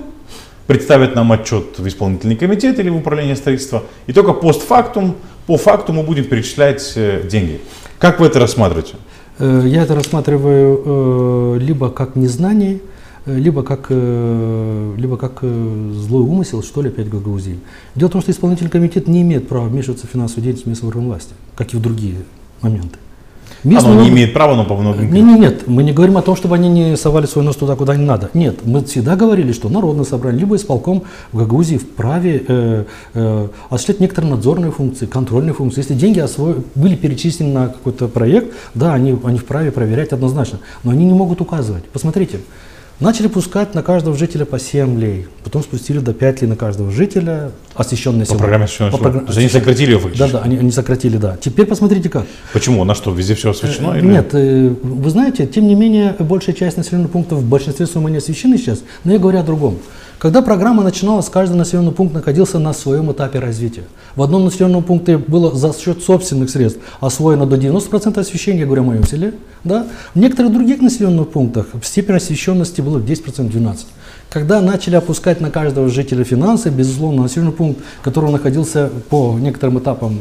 представят нам отчет в исполнительный комитет или в управление строительства, и только постфактум, по факту мы будем перечислять э, деньги. Как вы это рассматриваете? Я это рассматриваю либо как незнание, Э, либо как, э, либо как э, злой умысел, что ли, опять Гагаузии. Дело в том, что исполнительный комитет не имеет права вмешиваться в финансовую деятельность местной орган власти, как и в другие моменты. Местные Оно не имеет права, но по многим... Нет, нет, нет, мы не говорим о том, чтобы они не совали свой нос туда, куда не надо. Нет, мы всегда говорили, что народное собрание, либо исполком в Гагаузии вправе э, э, осуществлять некоторые надзорные функции, контрольные функции. Если деньги осво... были перечислены на какой-то проект, да, они, они вправе проверять однозначно, но они не могут указывать. Посмотрите, Начали пускать на каждого жителя по 7 лей, потом спустили до 5 лей на каждого жителя, освещенное село. По программе освещенное село. Программе... То есть они сократили фактически? Да, да, они, они сократили, да. Теперь посмотрите как. Почему? На что, везде все освещено? Э, или? Нет, э, вы знаете, тем не менее, большая часть населенных пунктов в большинстве своем не освещены сейчас, но я говорю о другом. Когда программа начиналась, каждый населенный пункт находился на своем этапе развития. В одном населенном пункте было за счет собственных средств освоено до 90% освещения, я говорю о моем селе. Да? В некоторых других населенных пунктах степень освещенности была 10%, 12%. Когда начали опускать на каждого жителя финансы, безусловно, населенный пункт, который находился по некоторым этапам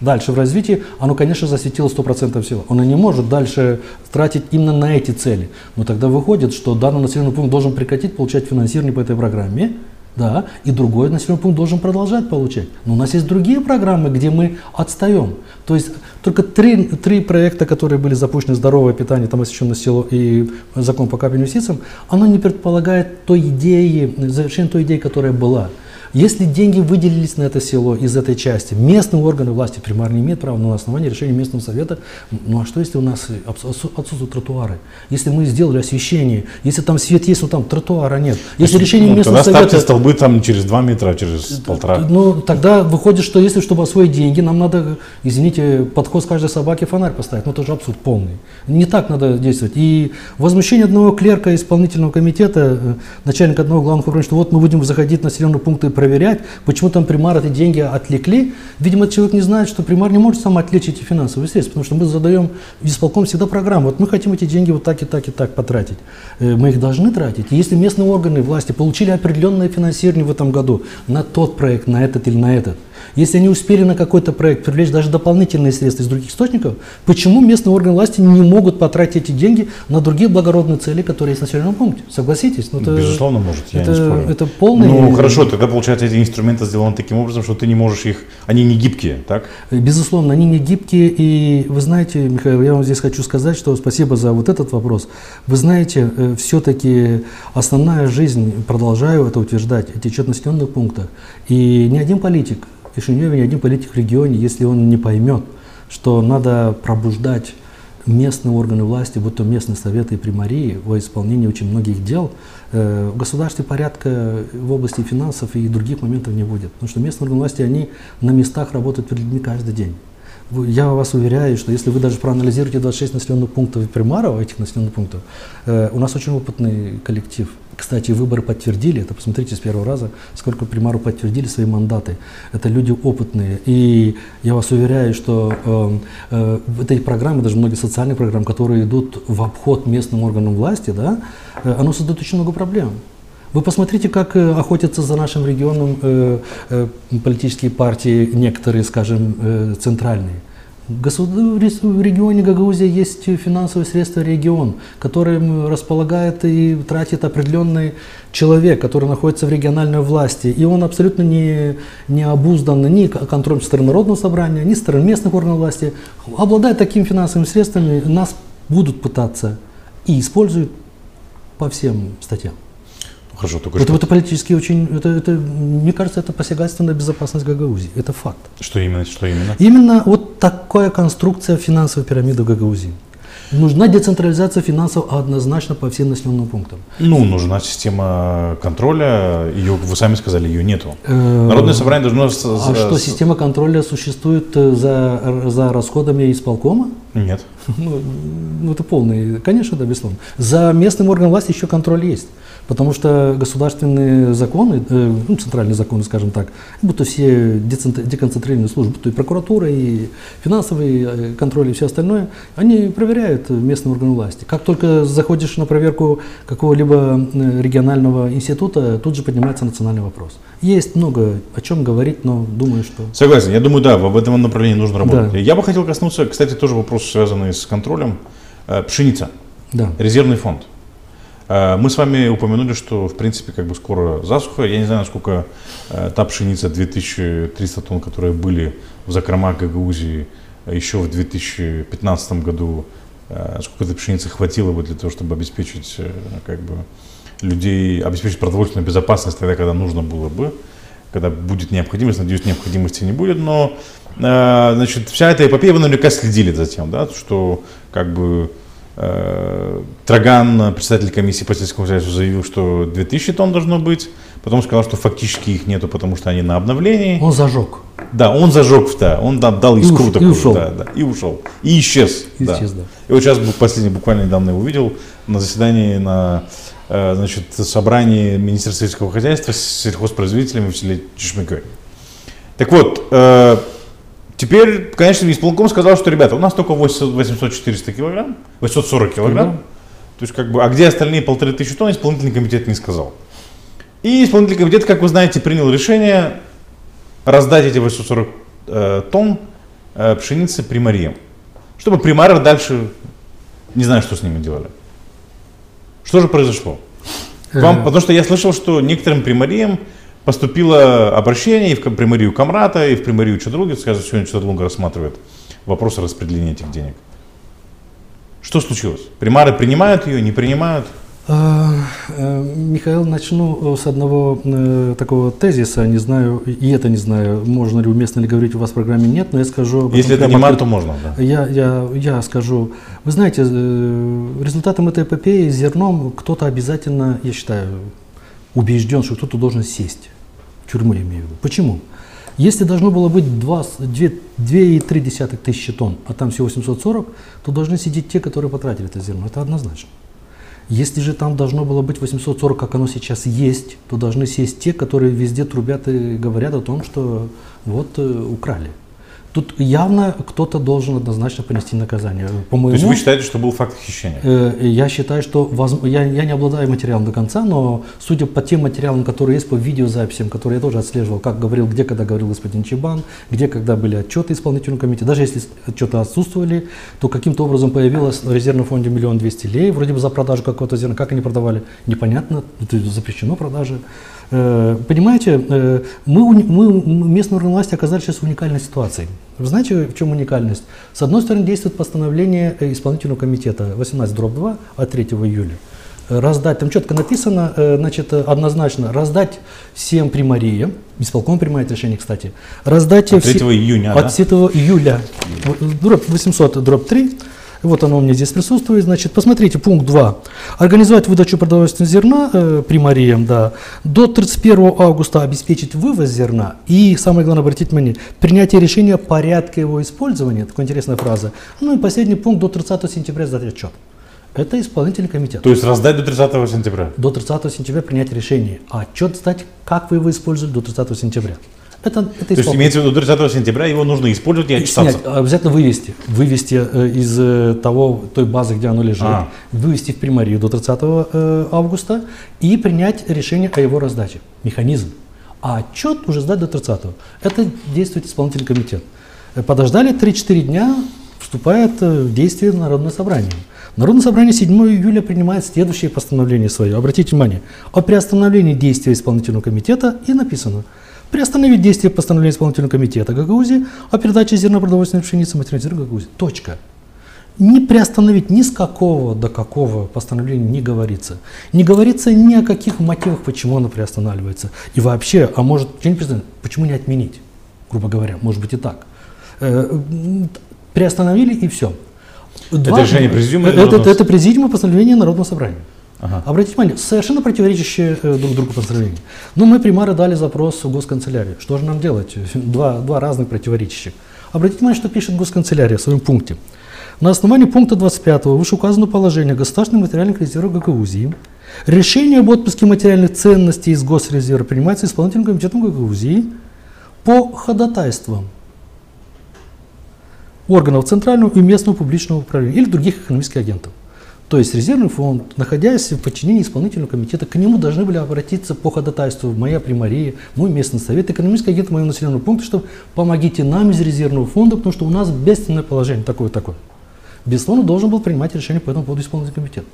дальше в развитии, оно, конечно, засветило 100% всего. Оно не может дальше тратить именно на эти цели. Но тогда выходит, что данный населенный пункт должен прекратить получать финансирование по этой программе, да, и другой населенный пункт должен продолжать получать. Но у нас есть другие программы, где мы отстаем. То есть только три, три проекта, которые были запущены, здоровое питание, там освещенное село и закон по капельным инвестициям, оно не предполагает той идеи, завершения той идеи, которая была. Если деньги выделились на это село из этой части, местные органы власти примарно не имеют права, но на основании решения местного совета, ну а что если у нас отсутствуют тротуары? Если мы сделали освещение, если там свет есть, но там тротуара нет. Если решение ну, местного тогда совета... столбы там через 2 метра, через полтора. Ну тогда выходит, что если чтобы освоить деньги, нам надо, извините, подход с каждой собаки фонарь поставить. Ну это же абсурд полный. Не так надо действовать. И возмущение одного клерка исполнительного комитета, э, начальника одного главного управления, что вот мы будем заходить в населенные пункты и проверять, почему там примар эти деньги отвлекли. Видимо, человек не знает, что примар не может сам отвлечь эти финансовые средства, потому что мы задаем в исполком всегда программу. Вот мы хотим эти деньги вот так и так и так потратить. Э, мы их должны тратить. И если местные органы власти получили определенное финансирование в этом году на тот проект, на этот или на этот, если они успели на какой-то проект привлечь даже дополнительные средства из других источников, почему местные органы власти не могут потратить эти деньги на другие благородные цели, которые есть в населенном пункте? Согласитесь? Ну, это, Безусловно, может, я это, не спорю. Это полный... Ну, хорошо, тогда, получается, эти инструменты сделаны таким образом, что ты не можешь их... Они не гибкие, так? Безусловно, они не гибкие. И вы знаете, Михаил, я вам здесь хочу сказать, что спасибо за вот этот вопрос. Вы знаете, э, все-таки основная жизнь, продолжаю это утверждать, течет в населенных пунктах. И ни один политик, Кишиневе ни один политик в регионе, если он не поймет, что надо пробуждать местные органы власти, будь то местные советы и примарии, во исполнении очень многих дел, э, в государстве порядка в области финансов и других моментов не будет. Потому что местные органы власти, они на местах работают перед людьми каждый день. Я вас уверяю, что если вы даже проанализируете 26 населенных пунктов и примаров этих населенных пунктов, э, у нас очень опытный коллектив. Кстати, выборы подтвердили, это посмотрите с первого раза, сколько примаров подтвердили свои мандаты. Это люди опытные. И я вас уверяю, что э, э, в этой программе, даже многие социальные программы, которые идут в обход местным органам власти, да, э, оно создает очень много проблем. Вы посмотрите, как э, охотятся за нашим регионом э, э, политические партии, некоторые, скажем, центральные. В регионе Гагаузия есть финансовые средства регион, которым располагает и тратит определенный человек, который находится в региональной власти. И он абсолютно не, не обуздан ни контролем со стороны Народного собрания, ни со стороны местных органов власти. Обладая такими финансовыми средствами, нас будут пытаться и используют по всем статьям. Хорошо, только это, что... это политически очень, это, это, мне кажется, это посягательство на безопасность Гагаузии. Это факт. Что именно? Что именно? Именно вот такая конструкция финансовой пирамиды Гагаузии. Нужна децентрализация финансов однозначно по всем населенным пунктам. Ну, нужна система контроля, ее, вы сами сказали, ее нету. Э, Народное собрание должно... А что, система контроля существует э, за, за расходами исполкома? Нет. [LAUGHS] Ну, ну, это полный, конечно, да, безусловно. За местным органом власти еще контроль есть. Потому что государственные законы, э, ну, центральные законы, скажем так, будто все деконцентрированные службы, будто и прокуратура, и финансовый э, контроль, и все остальное, они проверяют местные органы власти. Как только заходишь на проверку какого-либо э, регионального института, тут же поднимается национальный вопрос. Есть много о чем говорить, но думаю, что... Согласен. Я думаю, да, в этом направлении нужно работать. Да. Я бы хотел коснуться, кстати, тоже вопрос, связанный с контролем. Пшеница. Да. Резервный фонд. Э, мы с вами упомянули, что, в принципе, как бы скоро засуха. Я не знаю, насколько э, та пшеница 2300 тонн, которые были в закромах Гагаузии, еще в 2015 году э, сколько-то пшеницы хватило бы для того, чтобы обеспечить э, как бы, людей, обеспечить продовольственную безопасность тогда, когда нужно было бы, когда будет необходимость, надеюсь, необходимости не будет, но э, значит, вся эта эпопея, вы наверняка следили за тем, да, что как бы э, Траган, председатель комиссии по сельскому хозяйству, заявил, что 2000 тонн должно быть, потом сказал, что фактически их нету, потому что они на обновлении. Он зажег. Да, он зажег, да, он дал, дал искру уш, такую, и ушел. Да, да, и ушел, и исчез. Исчез, да. да. И вот сейчас последний, буквально недавно его увидел на заседании на э, значит, собрании Министерства сельского хозяйства с сельхозпроизводителями в селе Чешмякой. Так вот, э, теперь, конечно, исполком сказал, что, ребята, у нас только 800-400 килограмм, 840 килограмм, то есть, как бы, а где остальные полторы тысячи тонн, исполнительный комитет не сказал. И исполнительный комитет, как вы знаете, принял решение раздать эти 840 э, тонн э, пшеницы примариям. Чтобы примары дальше не знаю, что с ними делали. Что же произошло? Вам, Э, потому что я слышал, что некоторым примариям поступило обращение и в примарию Камрата, и в примарию Чадруги, скажем, сегодня Чадруга рассматривает вопросы распределения этих денег. Что случилось? Примары принимают ее, не принимают? А, э, Михаил, начну э, с одного э, такого тезиса, не знаю, и это не знаю, можно ли уместно ли говорить у вас в программе, нет, но я скажу... Если это не мат, то можно, да. Я, я, я скажу, вы знаете, э, результатом этой эпопеи зерном кто-то обязательно, я считаю, убежден, что кто-то должен сесть. В тюрьму я имею в виду. Почему? Если должно было быть 2, с- две- 2,3 тысячи тонн, а там всего 840, то должны сидеть те, которые потратили это зерно. Это однозначно. Если же там должно было быть 840, как оно сейчас есть, то должны сесть те, которые везде трубят и говорят о том, что вот э, украли. Тут явно кто-то должен однозначно понести наказание. По То моему, есть вы считаете, что был факт хищения? Э, Я считаю, что воз- я, я не обладаю материалом до конца, но судя по тем материалам, которые есть по видеозаписям, которые я тоже отслеживал, как говорил, где когда говорил господин Чебан, где когда были отчеты исполнительного комитета, даже если отчеты отсутствовали, то каким-то образом появилось в резервном фонде миллион двести лей, вроде бы за продажу какого-то зерна, как они продавали, непонятно, это запрещено продажа. Э, Понимаете, э, мы, мы, мы, местные органы власти оказались сейчас в уникальной ситуации. Вы знаете, в чем уникальность? С одной стороны, действует постановление э, исполнительного комитета 18 дробь 2 от 3 июля. Э, Раздать, там четко написано, э, значит, однозначно, раздать всем примариям, исполком принимает решение, кстати, раздать От все- 3 июня, от да? 3 июля, Вот, дробь 800 дробь 3, вот оно у меня здесь присутствует. Значит, посмотрите, пункт 2. Организовать выдачу продовольственного зерна э, примариям, да, до 31 августа обеспечить вывоз зерна и, самое главное, обратите внимание, принятие решения о порядке его использования, такая интересная фраза. Ну и последний пункт, до 30 сентября сдать отчет. Это исполнительный комитет. То есть раздать до 30 сентября? До 30 сентября принять решение, а отчет сдать, как вы его использовали до 30 сентября. Это, это То есть имеется в виду до 30 сентября его нужно использовать и отчитаться? снять, обязательно вывести. Вывести э, из э, того, той базы, где оно лежит, А. вывести в примарию до 30 э, августа и принять решение о его раздаче. Механизм. А отчет уже сдать до 30 Это действует исполнительный комитет. Подождали 3-4 дня, вступает в действие Народное собрание. Народное собрание 7 июля принимает следующее постановление свое. Обратите внимание, о приостановлении действия исполнительного комитета и написано – приостановить действие постановления исполнительного комитета Гагаузии о передаче зернопродовольственной пшеницы зерна Гагаузии. Точка. Не приостановить ни с какого до какого постановления не говорится. Не говорится ни о каких мотивах, почему оно приостанавливается. И вообще, а может, почему не отменить, грубо говоря, может быть и так. Э, Приостановили и все. решение президиума или это, Народного это президиума постановления Народного собрания. Ага. Обратите внимание, совершенно противоречащие э, друг другу постановления. Но мы примары дали запрос в госканцелярию. Что же нам делать? [LAUGHS] Два, два разных противоречащих. Обратите внимание, что пишет госканцелярия в своем пункте. На основании пункта 25 вышеуказанного положения государственных материальных резервов Гагаузии решение об отпуске материальных ценностей из госрезерва принимается исполнительным комитетом Гагаузии по ходатайствам органов центрального и местного публичного управления или других экономических агентов. То есть резервный фонд, находясь в подчинении исполнительного комитета, к нему должны были обратиться по ходатайству моя примария, мой местный совет, экономический агент моего населенного пункта, чтобы помогите нам из резервного фонда, потому что у нас бедственное положение такое-такое. Безусловно, должен был принимать решение по этому поводу исполнительный комитет.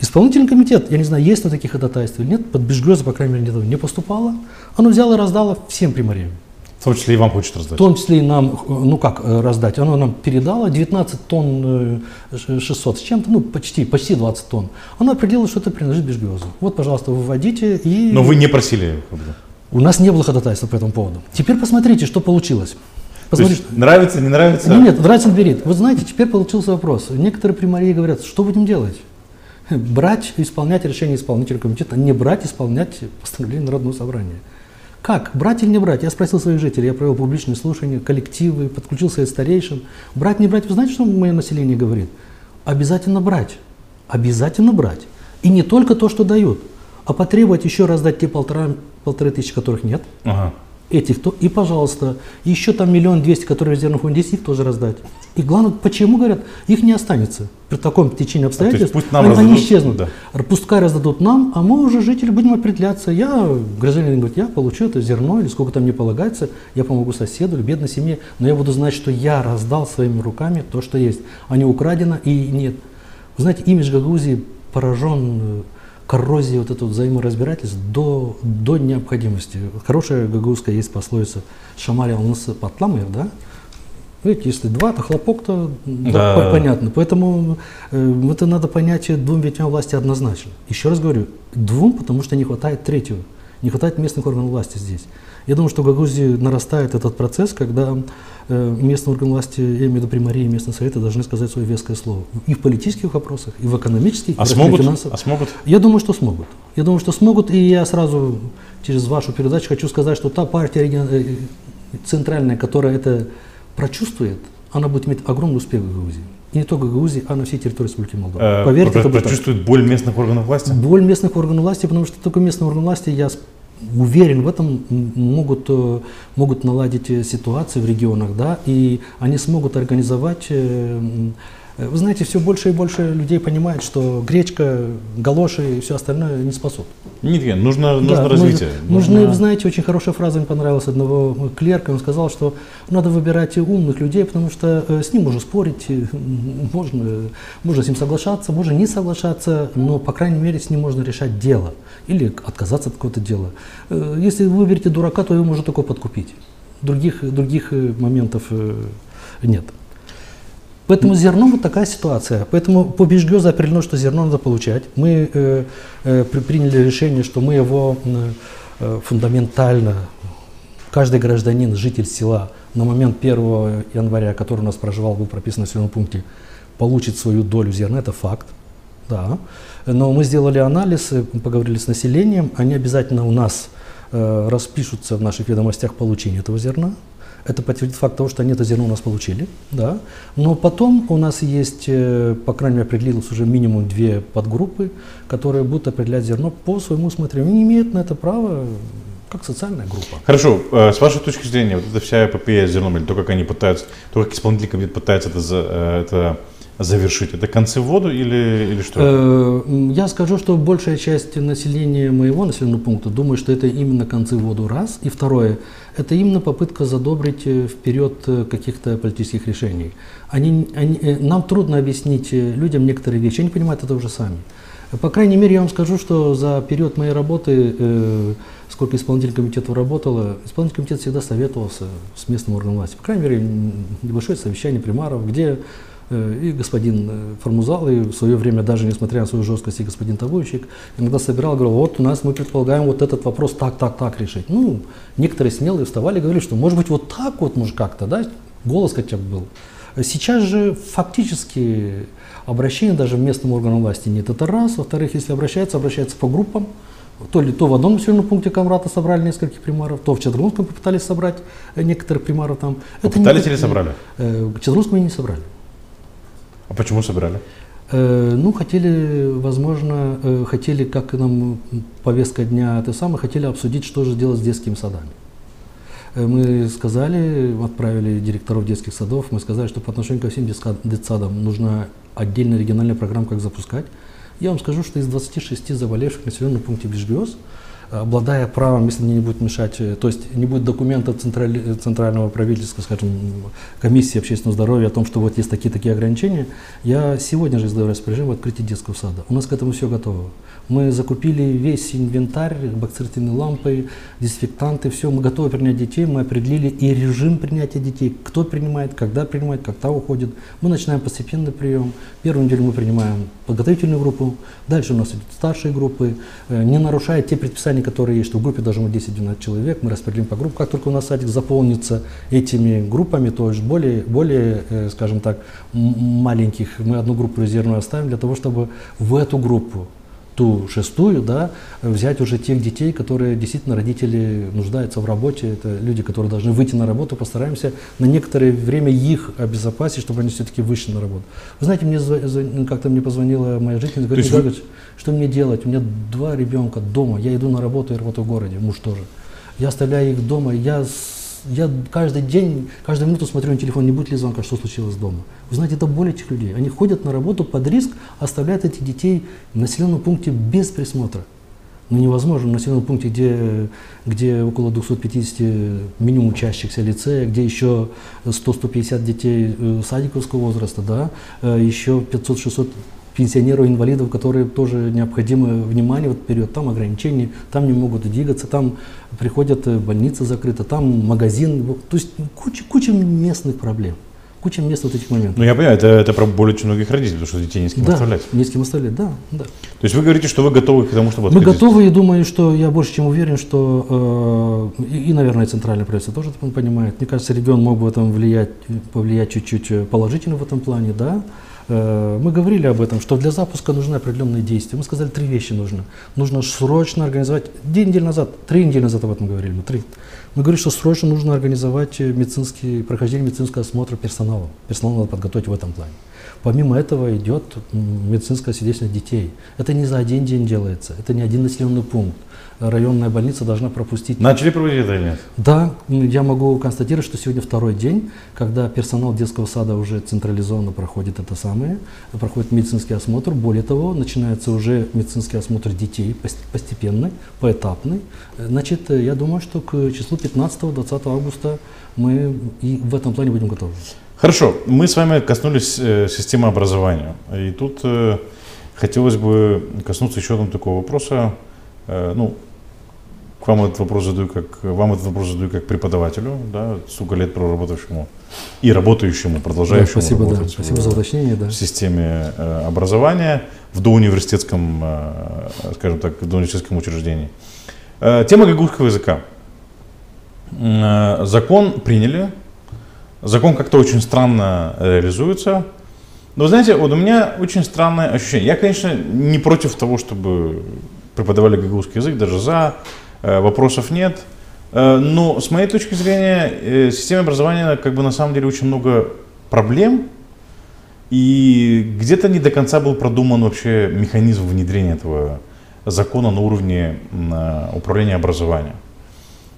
Исполнительный комитет, я не знаю, есть ли такие ходатайства или нет, под Бежгрёза, по крайней мере, не поступало. Оно взяло и раздало всем примариям. В том числе и вам хочет раздать? В том числе и нам, ну как э, раздать, оно нам передало 19 тонн 600 э, с чем-то, ну почти, почти 20 тонн. Оно определило, что это принадлежит Бежгиозу. Вот, пожалуйста, выводите и... Но вы не просили? У нас не было ходатайства по этому поводу. Теперь посмотрите, что получилось. Посмотрите. То есть, нравится, не нравится? Нет, нет, нравится, берет. Вот знаете, теперь получился вопрос. Некоторые примарии говорят, что будем делать? Брать, исполнять решение исполнительного комитета, не брать, исполнять постановление Народного собрания. Как? Брать или не брать? Я спросил своих жителей, я провел публичные слушания, коллективы, подключил совет старейшин. Брать, не брать, вы знаете, что мое население говорит? Обязательно брать. Обязательно брать. И не только то, что дают, а потребовать еще раз дать те полтора, полторы тысячи, которых нет. Ага этих, то и, пожалуйста, еще там миллион двести, которые в резервном фонде есть, их тоже раздать. И главное, почему, говорят, их не останется. При таком течении обстоятельств пусть нам они, раздадут, они исчезнут. Да. Пускай раздадут нам, а мы уже, жители, будем определяться. Я, гражданин говорит, я получу это зерно или сколько там мне полагается, я помогу соседу или бедной семье, но я буду знать, что я раздал своими руками то, что есть, а не украдено и нет. Вы знаете, имидж Гагаузии поражен э, коррозии вот это вот взаиморазбирательств до, до необходимости. Хорошая гагаузская есть пословица «Шамари алнысы патламыр», да? Видите, если два, то хлопок, то да. понятно. Поэтому э, это надо понять двум ветвям власти однозначно. Еще раз говорю, двум, потому что не хватает третьего. Не хватает местных органов власти здесь. Я думаю, что в Гагаузии нарастает этот процесс, когда э, местные органы власти, я имею в виду примарии и местные советы, должны сказать свое веское слово. И в политических вопросах, и в экономических, а и смогут? в финансовых. А смогут? Я думаю, что смогут. Я думаю, что смогут, и я сразу через вашу передачу хочу сказать, что та партия э, центральная, которая это прочувствует, она будет иметь огромный успех в Гагаузии. И не только Гагаузии, а на всей территории Республики Молдова. Э, Поверьте, это будет Прочувствует боль местных органов власти? Боль местных органов власти, потому что только местные органы власти, я уверен в этом, могут, э, могут наладить э, ситуацию в регионах, да, и они смогут организовать э, вы знаете, все больше и больше людей понимает, что гречка, галоши и все остальное не спасут. Нет, нужно, нужно да, развитие. Нужно, нужно, вы знаете, очень хорошая фраза мне понравилась одного клерка. Он сказал, что надо выбирать умных людей, потому что э, с ним можно спорить, э, можно, можно с ним соглашаться, можно не соглашаться, но, по крайней мере, с ним можно решать дело или отказаться от какого-то дела. Если вы выберете дурака, то его можно только подкупить. Других, других моментов нет. Поэтому зерно вот такая ситуация. Поэтому по Бишгёзу определено, что зерно надо получать. Мы э, э, приняли решение, что мы его э, фундаментально, каждый гражданин, житель села на момент 1 января, который у нас проживал, был прописан в населенном пункте, получит свою долю зерна, это факт. Да. Но мы сделали анализ, э, поговорили с населением, они обязательно у нас э, распишутся в наших ведомостях получения этого зерна. Это подтвердит факт того, что они это зерно у нас получили. Да? Но потом у нас есть, э, по крайней мере, определилось уже минимум две подгруппы, которые будут определять зерно по своему усмотрению. Они имеют на это право как социальная группа. Хорошо, э, с вашей точки зрения, вот эта вся эпопея с зерном, или то, как они пытаются, то, как исполнительный комитет пытается это, э, это завершить? Это концы в воду или, или что? Э, я скажу, что большая часть населения моего населенного пункта думает, что это именно концы в воду раз. И второе, это именно попытка задобрить э, вперед э, каких-то политических решений. Они, они, нам трудно объяснить людям некоторые вещи, они понимают это уже сами. По крайней мере, я вам скажу, что за период моей работы, сколько исполнительный комитет работало, исполнительный комитет всегда советовался с местным органом власти. По крайней мере, небольшое совещание примаров, где и господин э, Формузал, и в свое время, даже несмотря на свою жесткость, и господин Табуйчик, иногда собирал, говорил, вот у нас мы предполагаем вот этот вопрос так, так, так решить. Ну, некоторые смелые вставали и говорили, что может быть вот так вот, может как-то, да, голос хотя бы был. Сейчас же фактически обращение даже в местном органам власти нет. Это раз. Во-вторых, если обращаются, обращаются по группам. То ли то в одном населенном пункте Камрата собрали нескольких примаров, то в Чадрунском попытались собрать некоторых примаров там. Попытались Это не, или собрали? Э, Чадрунском не собрали. А почему собирали? Э, ну, хотели, возможно, э, хотели, как нам повестка дня, это самое, хотели обсудить, что же делать с детскими садами. Э, мы сказали, отправили директоров детских садов, мы сказали, что по отношению ко всем детсадам нужна отдельная региональная программа, как запускать. Я вам скажу, что из 26 заболевших населенных пунктов Бежбиоз, обладая правом, если мне не будет мешать, э, то есть не будет документа централь, центрального правительства, скажем, комиссии общественного здоровья о том, что вот есть такие-такие ограничения, я сегодня же издаю распоряжение в открытии детского сада. У нас к этому все готово. Мы закупили весь инвентарь, бактерицидные лампы, дезинфектанты, все, мы готовы принять детей, мы определили и режим принятия детей, кто принимает, когда принимает, когда уходит. Мы начинаем постепенный прием. Первую неделю мы принимаем подготовительную группу, дальше у нас идут старшие группы, э, не нарушая те предписания, которые есть, что в группе должно быть 10-12 человек, мы распределим по группам. Как только у нас садик заполнится этими группами, то есть более, более э, скажем так, маленьких, мы одну группу резервную оставим для того, чтобы в эту группу ту шестую, да, взять уже тех детей, которые действительно родители нуждаются в работе, это люди, которые должны выйти на работу, постараемся на некоторое время их обезопасить, чтобы они все-таки вышли на работу. Вы знаете, мне как-то мне позвонила моя жительница, говорит, вы... что мне делать? У меня два ребенка дома, я иду на работу и работаю в городе, муж тоже. Я оставляю их дома, я я каждый день, каждую минуту смотрю на телефон, не будет ли звонка, что случилось дома. Вы знаете, это боль этих людей. Они ходят на работу под риск, оставляют этих детей в населенном пункте без присмотра. Ну невозможно в населенном пункте, где, где около 250 минимум учащихся лицея, где еще 100-150 детей э, садиковского возраста, да, э, еще 500-600 пенсионеров, инвалидов, которые тоже необходимо внимание вот период, там ограничения, там не могут двигаться, там приходят, э, больница закрыта, там магазин, то есть куча, куча местных проблем. Куча мест вот этих моментов. Ну, я понимаю, это, это про более очень многих родителей, потому что детей не с кем да, оставлять. не с кем оставлять, да, да. То есть вы говорите, что вы готовы к тому, чтобы Мы готовы и думаю, что я больше чем уверен, что э, и, и, наверное, центральное правительство тоже это понимает. Мне кажется, регион мог бы в этом влиять, повлиять чуть-чуть положительно в этом плане, да. Э, мы говорили об этом, что для запуска нужны определенные действия. Мы сказали, три вещи нужно. Нужно срочно организовать, две недели назад, три недели назад об этом говорили, мы три. Мы говорили, что срочно нужно организовать медицинский, прохождение медицинского осмотра персонала. Персонал надо подготовить в этом плане. Помимо этого идет медицинское свидетельство детей. Это не за один день делается, это не один населенный пункт. Районная больница должна пропустить. Начали проводить это или нет? Да, я могу констатировать, что сегодня второй день, когда персонал детского сада уже централизованно проходит это самое, проходит медицинский осмотр. Более того, начинается уже медицинский осмотр детей постепенный, поэтапный. Значит, я думаю, что к числу 15-20 августа мы и в этом плане будем готовы. Хорошо, мы с вами коснулись э, системы образования. И тут э, хотелось бы коснуться еще одного такого вопроса. Э, ну, к вам этот вопрос задаю как вам этот вопрос задаю как преподавателю, да, сколько лет проработавшему и работающему, продолжающему да, спасибо, работать да, спасибо в, за уточнение, да. в системе э, образования в доуниверситетском, э, скажем так, доуниверситетском учреждении. Э, тема гагаузского языка. Э, закон приняли, закон как-то очень странно реализуется. Но знаете, вот у меня очень странное ощущение. Я, конечно, не против того, чтобы преподавали гагаузский язык, даже за, вопросов нет. Э, но с моей точки зрения, э, система образования как бы на самом деле очень много проблем, и где-то не до конца был продуман вообще механизм внедрения этого закона на уровне управления образованием.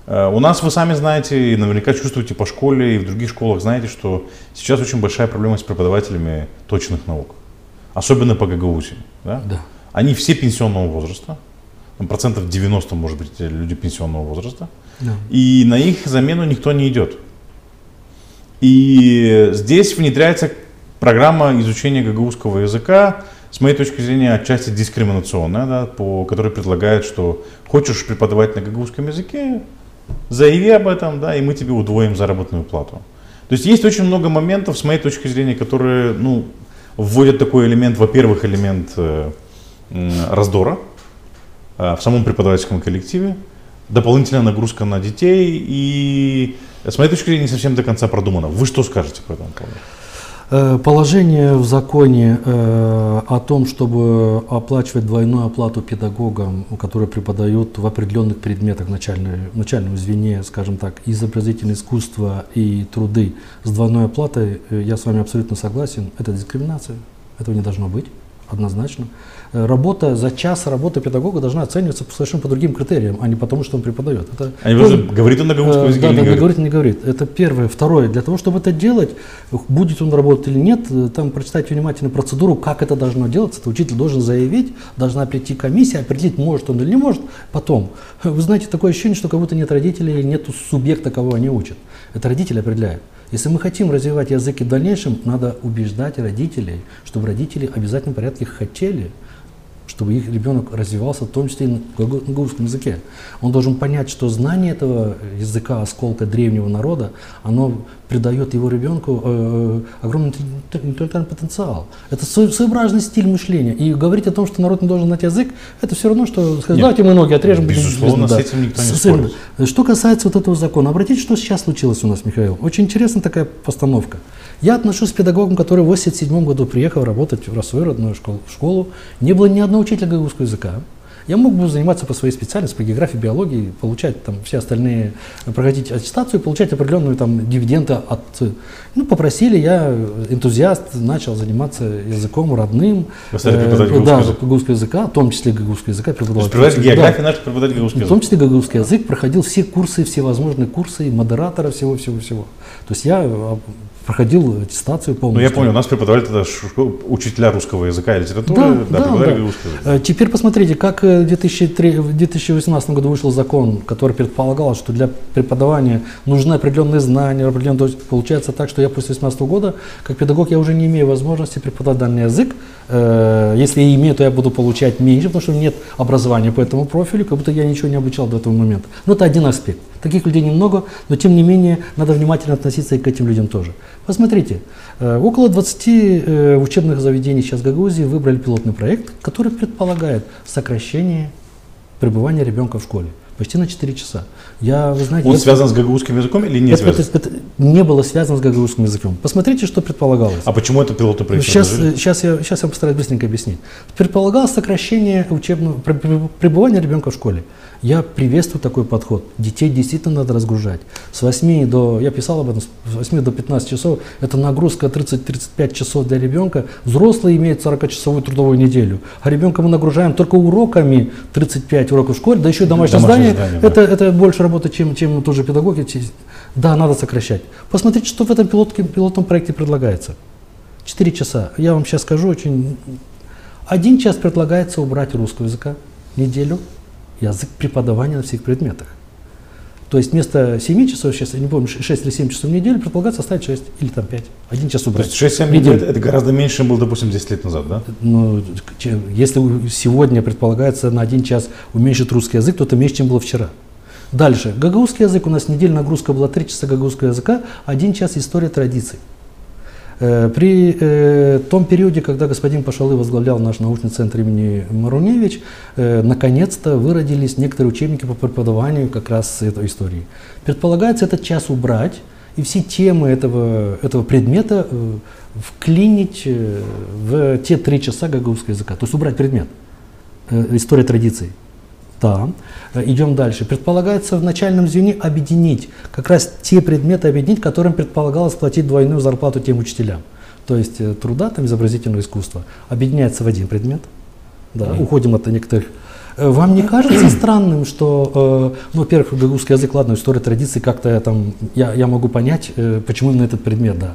Э, у нас, вы сами знаете, и наверняка чувствуете по школе и в других школах, знаете, что сейчас очень большая проблема с преподавателями точных наук. Особенно по ГГУСе. Да? Да. Они все пенсионного возраста. Процентов 90, может быть, люди пенсионного возраста. Да. И на их замену никто не идет. И здесь внедряется программа изучения гагаузского языка, с моей точки зрения, отчасти дискриминационная, да, по которой предлагает, что хочешь преподавать на гагаузском языке, Заяви об этом, да, и мы тебе удвоим заработную плату. То есть есть очень много моментов, с моей точки зрения, которые ну, вводят такой элемент, во-первых, элемент э, раздора в самом преподавательском коллективе, дополнительная нагрузка на детей и, с моей точки зрения, не совсем до конца продумано. Вы что скажете по этому поводу? Э, положение в законе э, о том, чтобы оплачивать двойную оплату педагогам, которые преподают в определенных предметах начальной, начальном звене, скажем так, изобразительное искусство и труды с двойной оплатой, э, я с вами абсолютно согласен, это дискриминация, этого не должно быть однозначно. Э, работа за час работы педагога должна оцениваться совершенно по другим критериям, а не потому, что он преподает. Это, Они просто говорит он на гаусском языке да, или не говорит? говорит, не говорит. Это первое. Второе. Для того, чтобы это делать, будет он работать или нет, э, там прочитать внимательно процедуру, как это должно делаться. Это учитель должен заявить, должна прийти комиссия, определить, может он или не может. Потом, вы знаете, такое ощущение, что как будто нет родителей, нет субъекта, кого они учат. Это родители определяют. Если мы хотим развивать языки в дальнейшем, надо убеждать родителей, чтобы родители в обязательном порядке хотели чтобы их ребенок развивался, в том числе и на гагузском языке. Он должен понять, что знание этого языка, осколка древнего народа, оно придает его ребенку э, огромный интеллектуальный потенциал. Это своеобразный стиль мышления. И говорить о том, что народ не должен знать язык, это все равно, что сказать, давайте мы ноги отрежем. Безусловно, будем, с этим никто не спорит. Что касается вот этого закона, обратите, что сейчас случилось у нас, Михаил. Очень интересная такая постановка. Я отношусь к педагогам, который в 87 году приехал работать в свою родную школу. Не было ни одного учителя гагаузского языка. Я мог бы заниматься по своей специальности, по географии, биологии, получать там все остальные, проходить аттестацию, получать определенную там дивиденды от... Ну, попросили, я энтузиаст, начал заниматься языком родным. Вы стали преподавать э, Да, гагаузского языка, в том числе гагаузского языка. Преподавать, преподавать географию, да. наш преподавать гагаузский язык. В том числе гагаузский язык, проходил все курсы, все возможные курсы, модератора, всего-всего-всего. То есть я а, проходил аттестацию полностью. Ну, я помню, у нас преподавали тогда учителя русского языка и литературы, да, да, да, да. русский язык. Э, теперь посмотрите, как э, в 2003, в 2018 году вышел закон, который предполагал, что для преподавания нужны определенные знания, определенные, то есть получается так, что я после 2018 года, как педагог, я уже не имею возможности преподавать данный язык. Э, если я имею, то я буду получать меньше, потому что нет образования по этому профилю, как будто я ничего не обучал до этого момента. Но это один аспект. Таких людей немного, но тем не менее надо внимательно относиться и к этим людям тоже. Посмотрите, э, около 20 э, учебных заведений сейчас в Гагаузии выбрали пилотный проект, который предполагает сокращение пребывания ребенка в школе почти на 4 часа. Я, вы знаете, Он я... связан с гагаузским языком или не это, связан? Это, это, это не было связано с гагаузским языком. Посмотрите, что предполагалось. А почему это пилотный проект? Сейчас, сейчас, я, сейчас я постараюсь быстренько объяснить. Предполагалось сокращение учебного пребывания ребенка в школе. Я приветствую такой подход. Детей действительно надо разгружать. С 8 до, я писал об этом, с 8 до 15 часов, это нагрузка 30-35 часов для ребенка. Взрослый имеет 40-часовую трудовую неделю, а ребенка мы нагружаем только уроками 35 уроков в школе, да еще и домашнее, домашнее здание это, да. это больше работы, чем, чем тоже педагоги. Да, надо сокращать. Посмотрите, что в этом пилотке, пилотном проекте предлагается. 4 часа. Я вам сейчас скажу очень... Один час предлагается убрать русского языка неделю, язык преподавания на всех предметах. То есть вместо 7 часов, сейчас я не помню, 6 или 7 часов в неделю предполагается оставить 6 или там 5. Один час убрать. То есть 6-7 недель это, это гораздо меньше, чем было, допустим, 10 лет назад, да? Ну, если сегодня предполагается на один час уменьшить русский язык, то это меньше, чем было вчера. Дальше. Гагаузский язык. У нас неделя нагрузка была 3 часа гагаузского языка, один час история традиций. Э, при э, том периоде, когда господин Пашалы возглавлял наш научный центр имени Маруневич, э, наконец-то выродились некоторые учебники по преподаванию как раз этой истории. Предполагается этот час убрать и все темы этого, этого предмета вклинить в те три часа гагаузского языка, то есть убрать предмет, история традиций. Да. Э, идем дальше. Предполагается в начальном звене объединить, как раз те предметы объединить, которым предполагалось платить двойную зарплату тем учителям. То есть э, труда, там, изобразительного искусства, объединяется в один предмет. Да, mm. Уходим от некоторых э, вам не кажется странным, что, э, ну, во-первых, гагаузский язык, ладно, история традиции, как-то я там, я, я могу понять, э, почему именно этот предмет, да.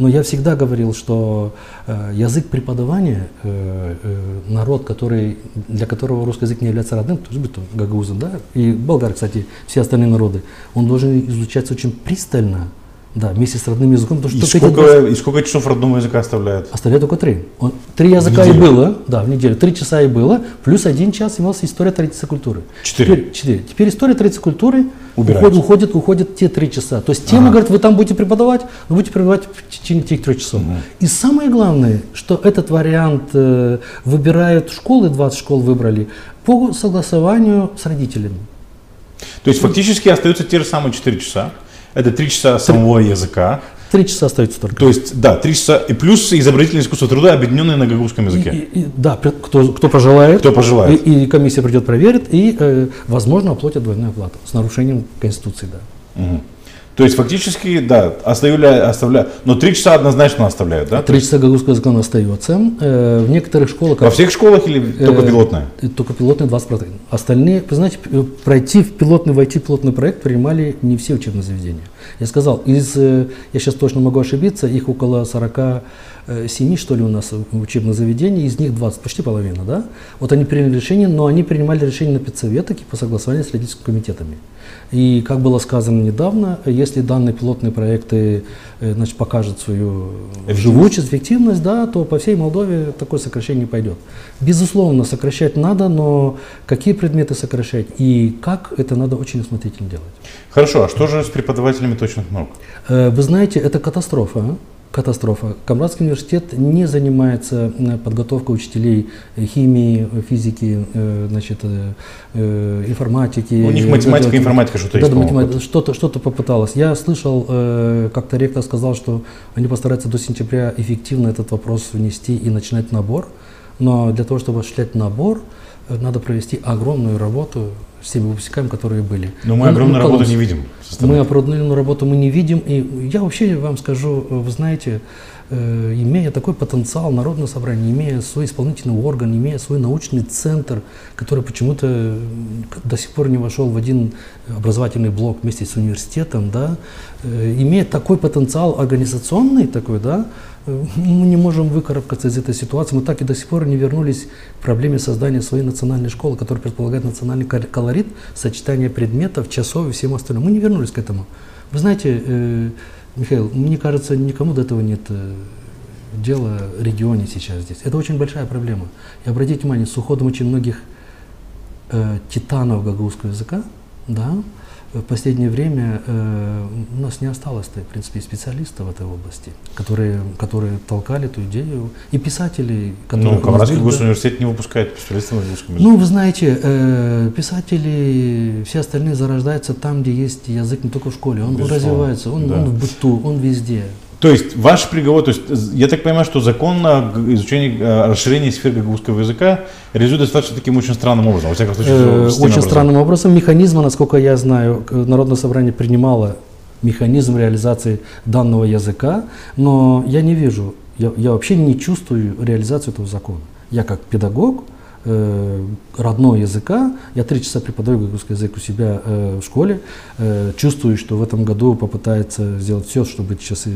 Но я всегда говорил, что э, язык преподавания, э, э, народ, который, для которого русский язык не является родным, то есть гагаузы, да, и болгар, кстати, все остальные народы, он должен изучаться очень пристально, да, вместе с родным языком. Потому что и, сколько, эти... и сколько часов родного языка оставляет? Оставляет только три. Он, три языка и было, да, в неделю. Три часа и было, плюс один час имелся история традиции культуры. Четыре. Теперь, четыре. Теперь история традиции культуры уходит, уходит, уходит те три часа. То есть тема, ага. говорит, вы там будете преподавать, вы будете преподавать в течение тех трех часов. Угу. И самое главное, что этот вариант э, выбирают школы, 20 школ выбрали, по согласованию с родителями. То есть фактически остаются те же самые 4 часа. Это три часа самого языка. Три часа остается только. То есть, да, три часа и плюс изобретательное искусство труда, объединенное на гагаузском языке. И, и, да, кто, кто пожелает. Кто пожелает. И, и комиссия придет, проверит, и, э, возможно, оплатит двойную оплату с нарушением Конституции, да. Угу. То есть фактически, да, оставляют, оставляют, но три часа однозначно оставляют, да? Три часа гагаузского языка остается. Э, в некоторых школах... Во всех школах или только пилотная? Только пилотная 20%. Остальные, вы знаете, пройти в пилотный, войти в пилотный проект принимали не все учебные заведения. Я сказал, из, я сейчас точно могу ошибиться, их около 40 7, что ли, у нас учебных заведениях, из них 20, почти половина, да? Вот они приняли решение, но они принимали решение на педсоветах и по согласованию с родительскими комитетами. И, как было сказано недавно, если данные пилотные проекты э, значит, покажут свою живучесть, эффективность, да, то по всей Молдове такое сокращение пойдет. Безусловно, сокращать надо, но какие предметы сокращать и как, это надо очень осмотрительно делать. Хорошо, а что же с преподавателями точных наук? Э, вы знаете, это катастрофа. Катастрофа. Камбратский университет не занимается э, подготовкой учителей э, химии, физики, э, значит, информатики. У них математика, информатика что-то есть. Да, математика, что-то, что-то попыталось. Я слышал, как-то ректор сказал, что они постараются до сентября эффективно этот вопрос внести и начинать набор. Но для того, чтобы осуществлять набор, надо провести огромную работу с теми выпускниками, которые были. Но мы огромную ну, работу не видим. Мы огромную работу мы не видим. И я вообще вам скажу, вы знаете, имея такой потенциал народного собрания, имея свой исполнительный орган, имея свой научный центр, который почему-то до сих пор не вошел в один образовательный блок вместе с университетом, да, э, имея такой потенциал организационный такой, да, мы не можем выкарабкаться из этой ситуации. Мы так и до сих пор не вернулись к проблеме создания своей национальной школы, которая предполагает национальный колорит, сочетание предметов, часов и всем остальным. Мы не вернулись к этому. Вы знаете, э, Михаил, мне кажется, никому до этого нет э, дела в регионе сейчас здесь. Это очень большая проблема. И обратите внимание, с уходом очень многих э, титанов гагаузского языка, да, в последнее время э, у нас не осталось, в принципе, специалистов в этой области, которые, которые толкали эту идею, и писатели, которые... Ну, Камрадский госуниверситет не выпускает специалистов на русском языке. Ну, вы знаете, э, писатели, все остальные зарождаются там, где есть язык, не только в школе, он, он развивается, он, да. он в быту, он везде. То есть ваш приговор, то есть я так понимаю, что закон на изучение, э, расширение сфер гагаузского языка реализует достаточно таким очень странным образом, во всяком случае. Э, очень странным образом. Механизма, насколько я знаю, Народное собрание принимало механизм реализации данного языка, но я не вижу, я, я вообще не чувствую реализацию этого закона. Я как педагог, э, родного языка. Я три часа преподаю гагаузский язык у себя э, в школе. Э, чувствую, что в этом году попытается сделать все, чтобы эти часы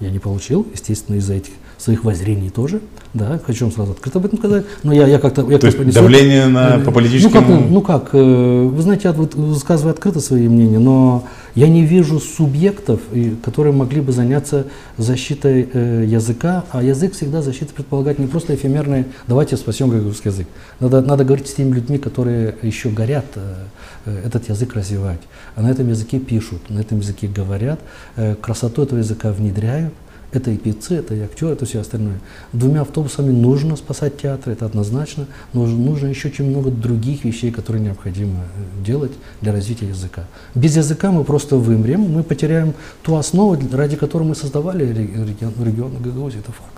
я не получил, естественно, из-за этих своих воззрений тоже. Да, хочу вам сразу открыто об этом сказать. Но я, я как-то... Я То есть давление на, по политическим... Ну как, ну как, э, вы знаете, я высказываю открыто свои мнения, но я не вижу субъектов, которые могли бы заняться защитой э, языка, а язык всегда защита предполагает не просто эфемерное «давайте спасем русский язык». Надо, надо говорить с теми людьми, которые еще горят э, этот язык развивать. А на этом языке пишут, на этом языке говорят, красоту этого языка внедряют, это и певцы, это и актеры, это все остальное. Двумя автобусами нужно спасать театр, это однозначно. Но нужно еще очень много других вещей, которые необходимо э, делать для развития языка. Без языка мы просто вымрем, мы потеряем ту основу, ради которой мы создавали регион, регион Гагаузии. Это факт.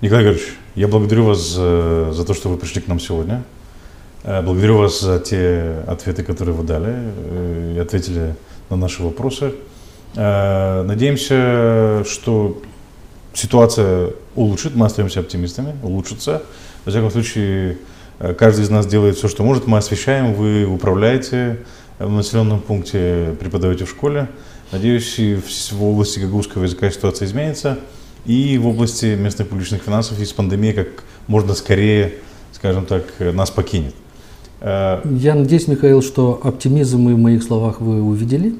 Николай Григорьевич, я благодарю вас за, за то, что вы пришли к нам сегодня. Э, благодарю вас за те ответы, которые вы дали э, и ответили на наши вопросы. Э, надеемся, что ситуация улучшит, мы остаемся оптимистами, улучшится. Во всяком случае, э, каждый из нас делает все, что может. Мы освещаем, вы управляете в населенном пункте, преподаете в школе. Надеюсь, и в области гагаузского языка ситуация изменится. И в области местных публичных финансов, из пандемии как можно скорее, скажем так, нас покинет. Э, Я надеюсь, Михаил, что оптимизм в моих словах вы увидели.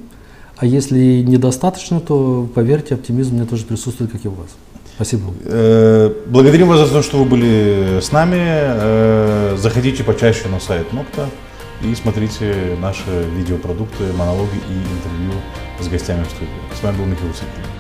А если недостаточно, то, поверьте, оптимизм у меня тоже присутствует, как и у вас. Спасибо. Э, благодарим вас за то, что вы были с нами. Э, заходите почаще на сайт Нокта и смотрите наши видеопродукты, монологи и интервью с гостями в студии. С вами был Михаил Сергеев.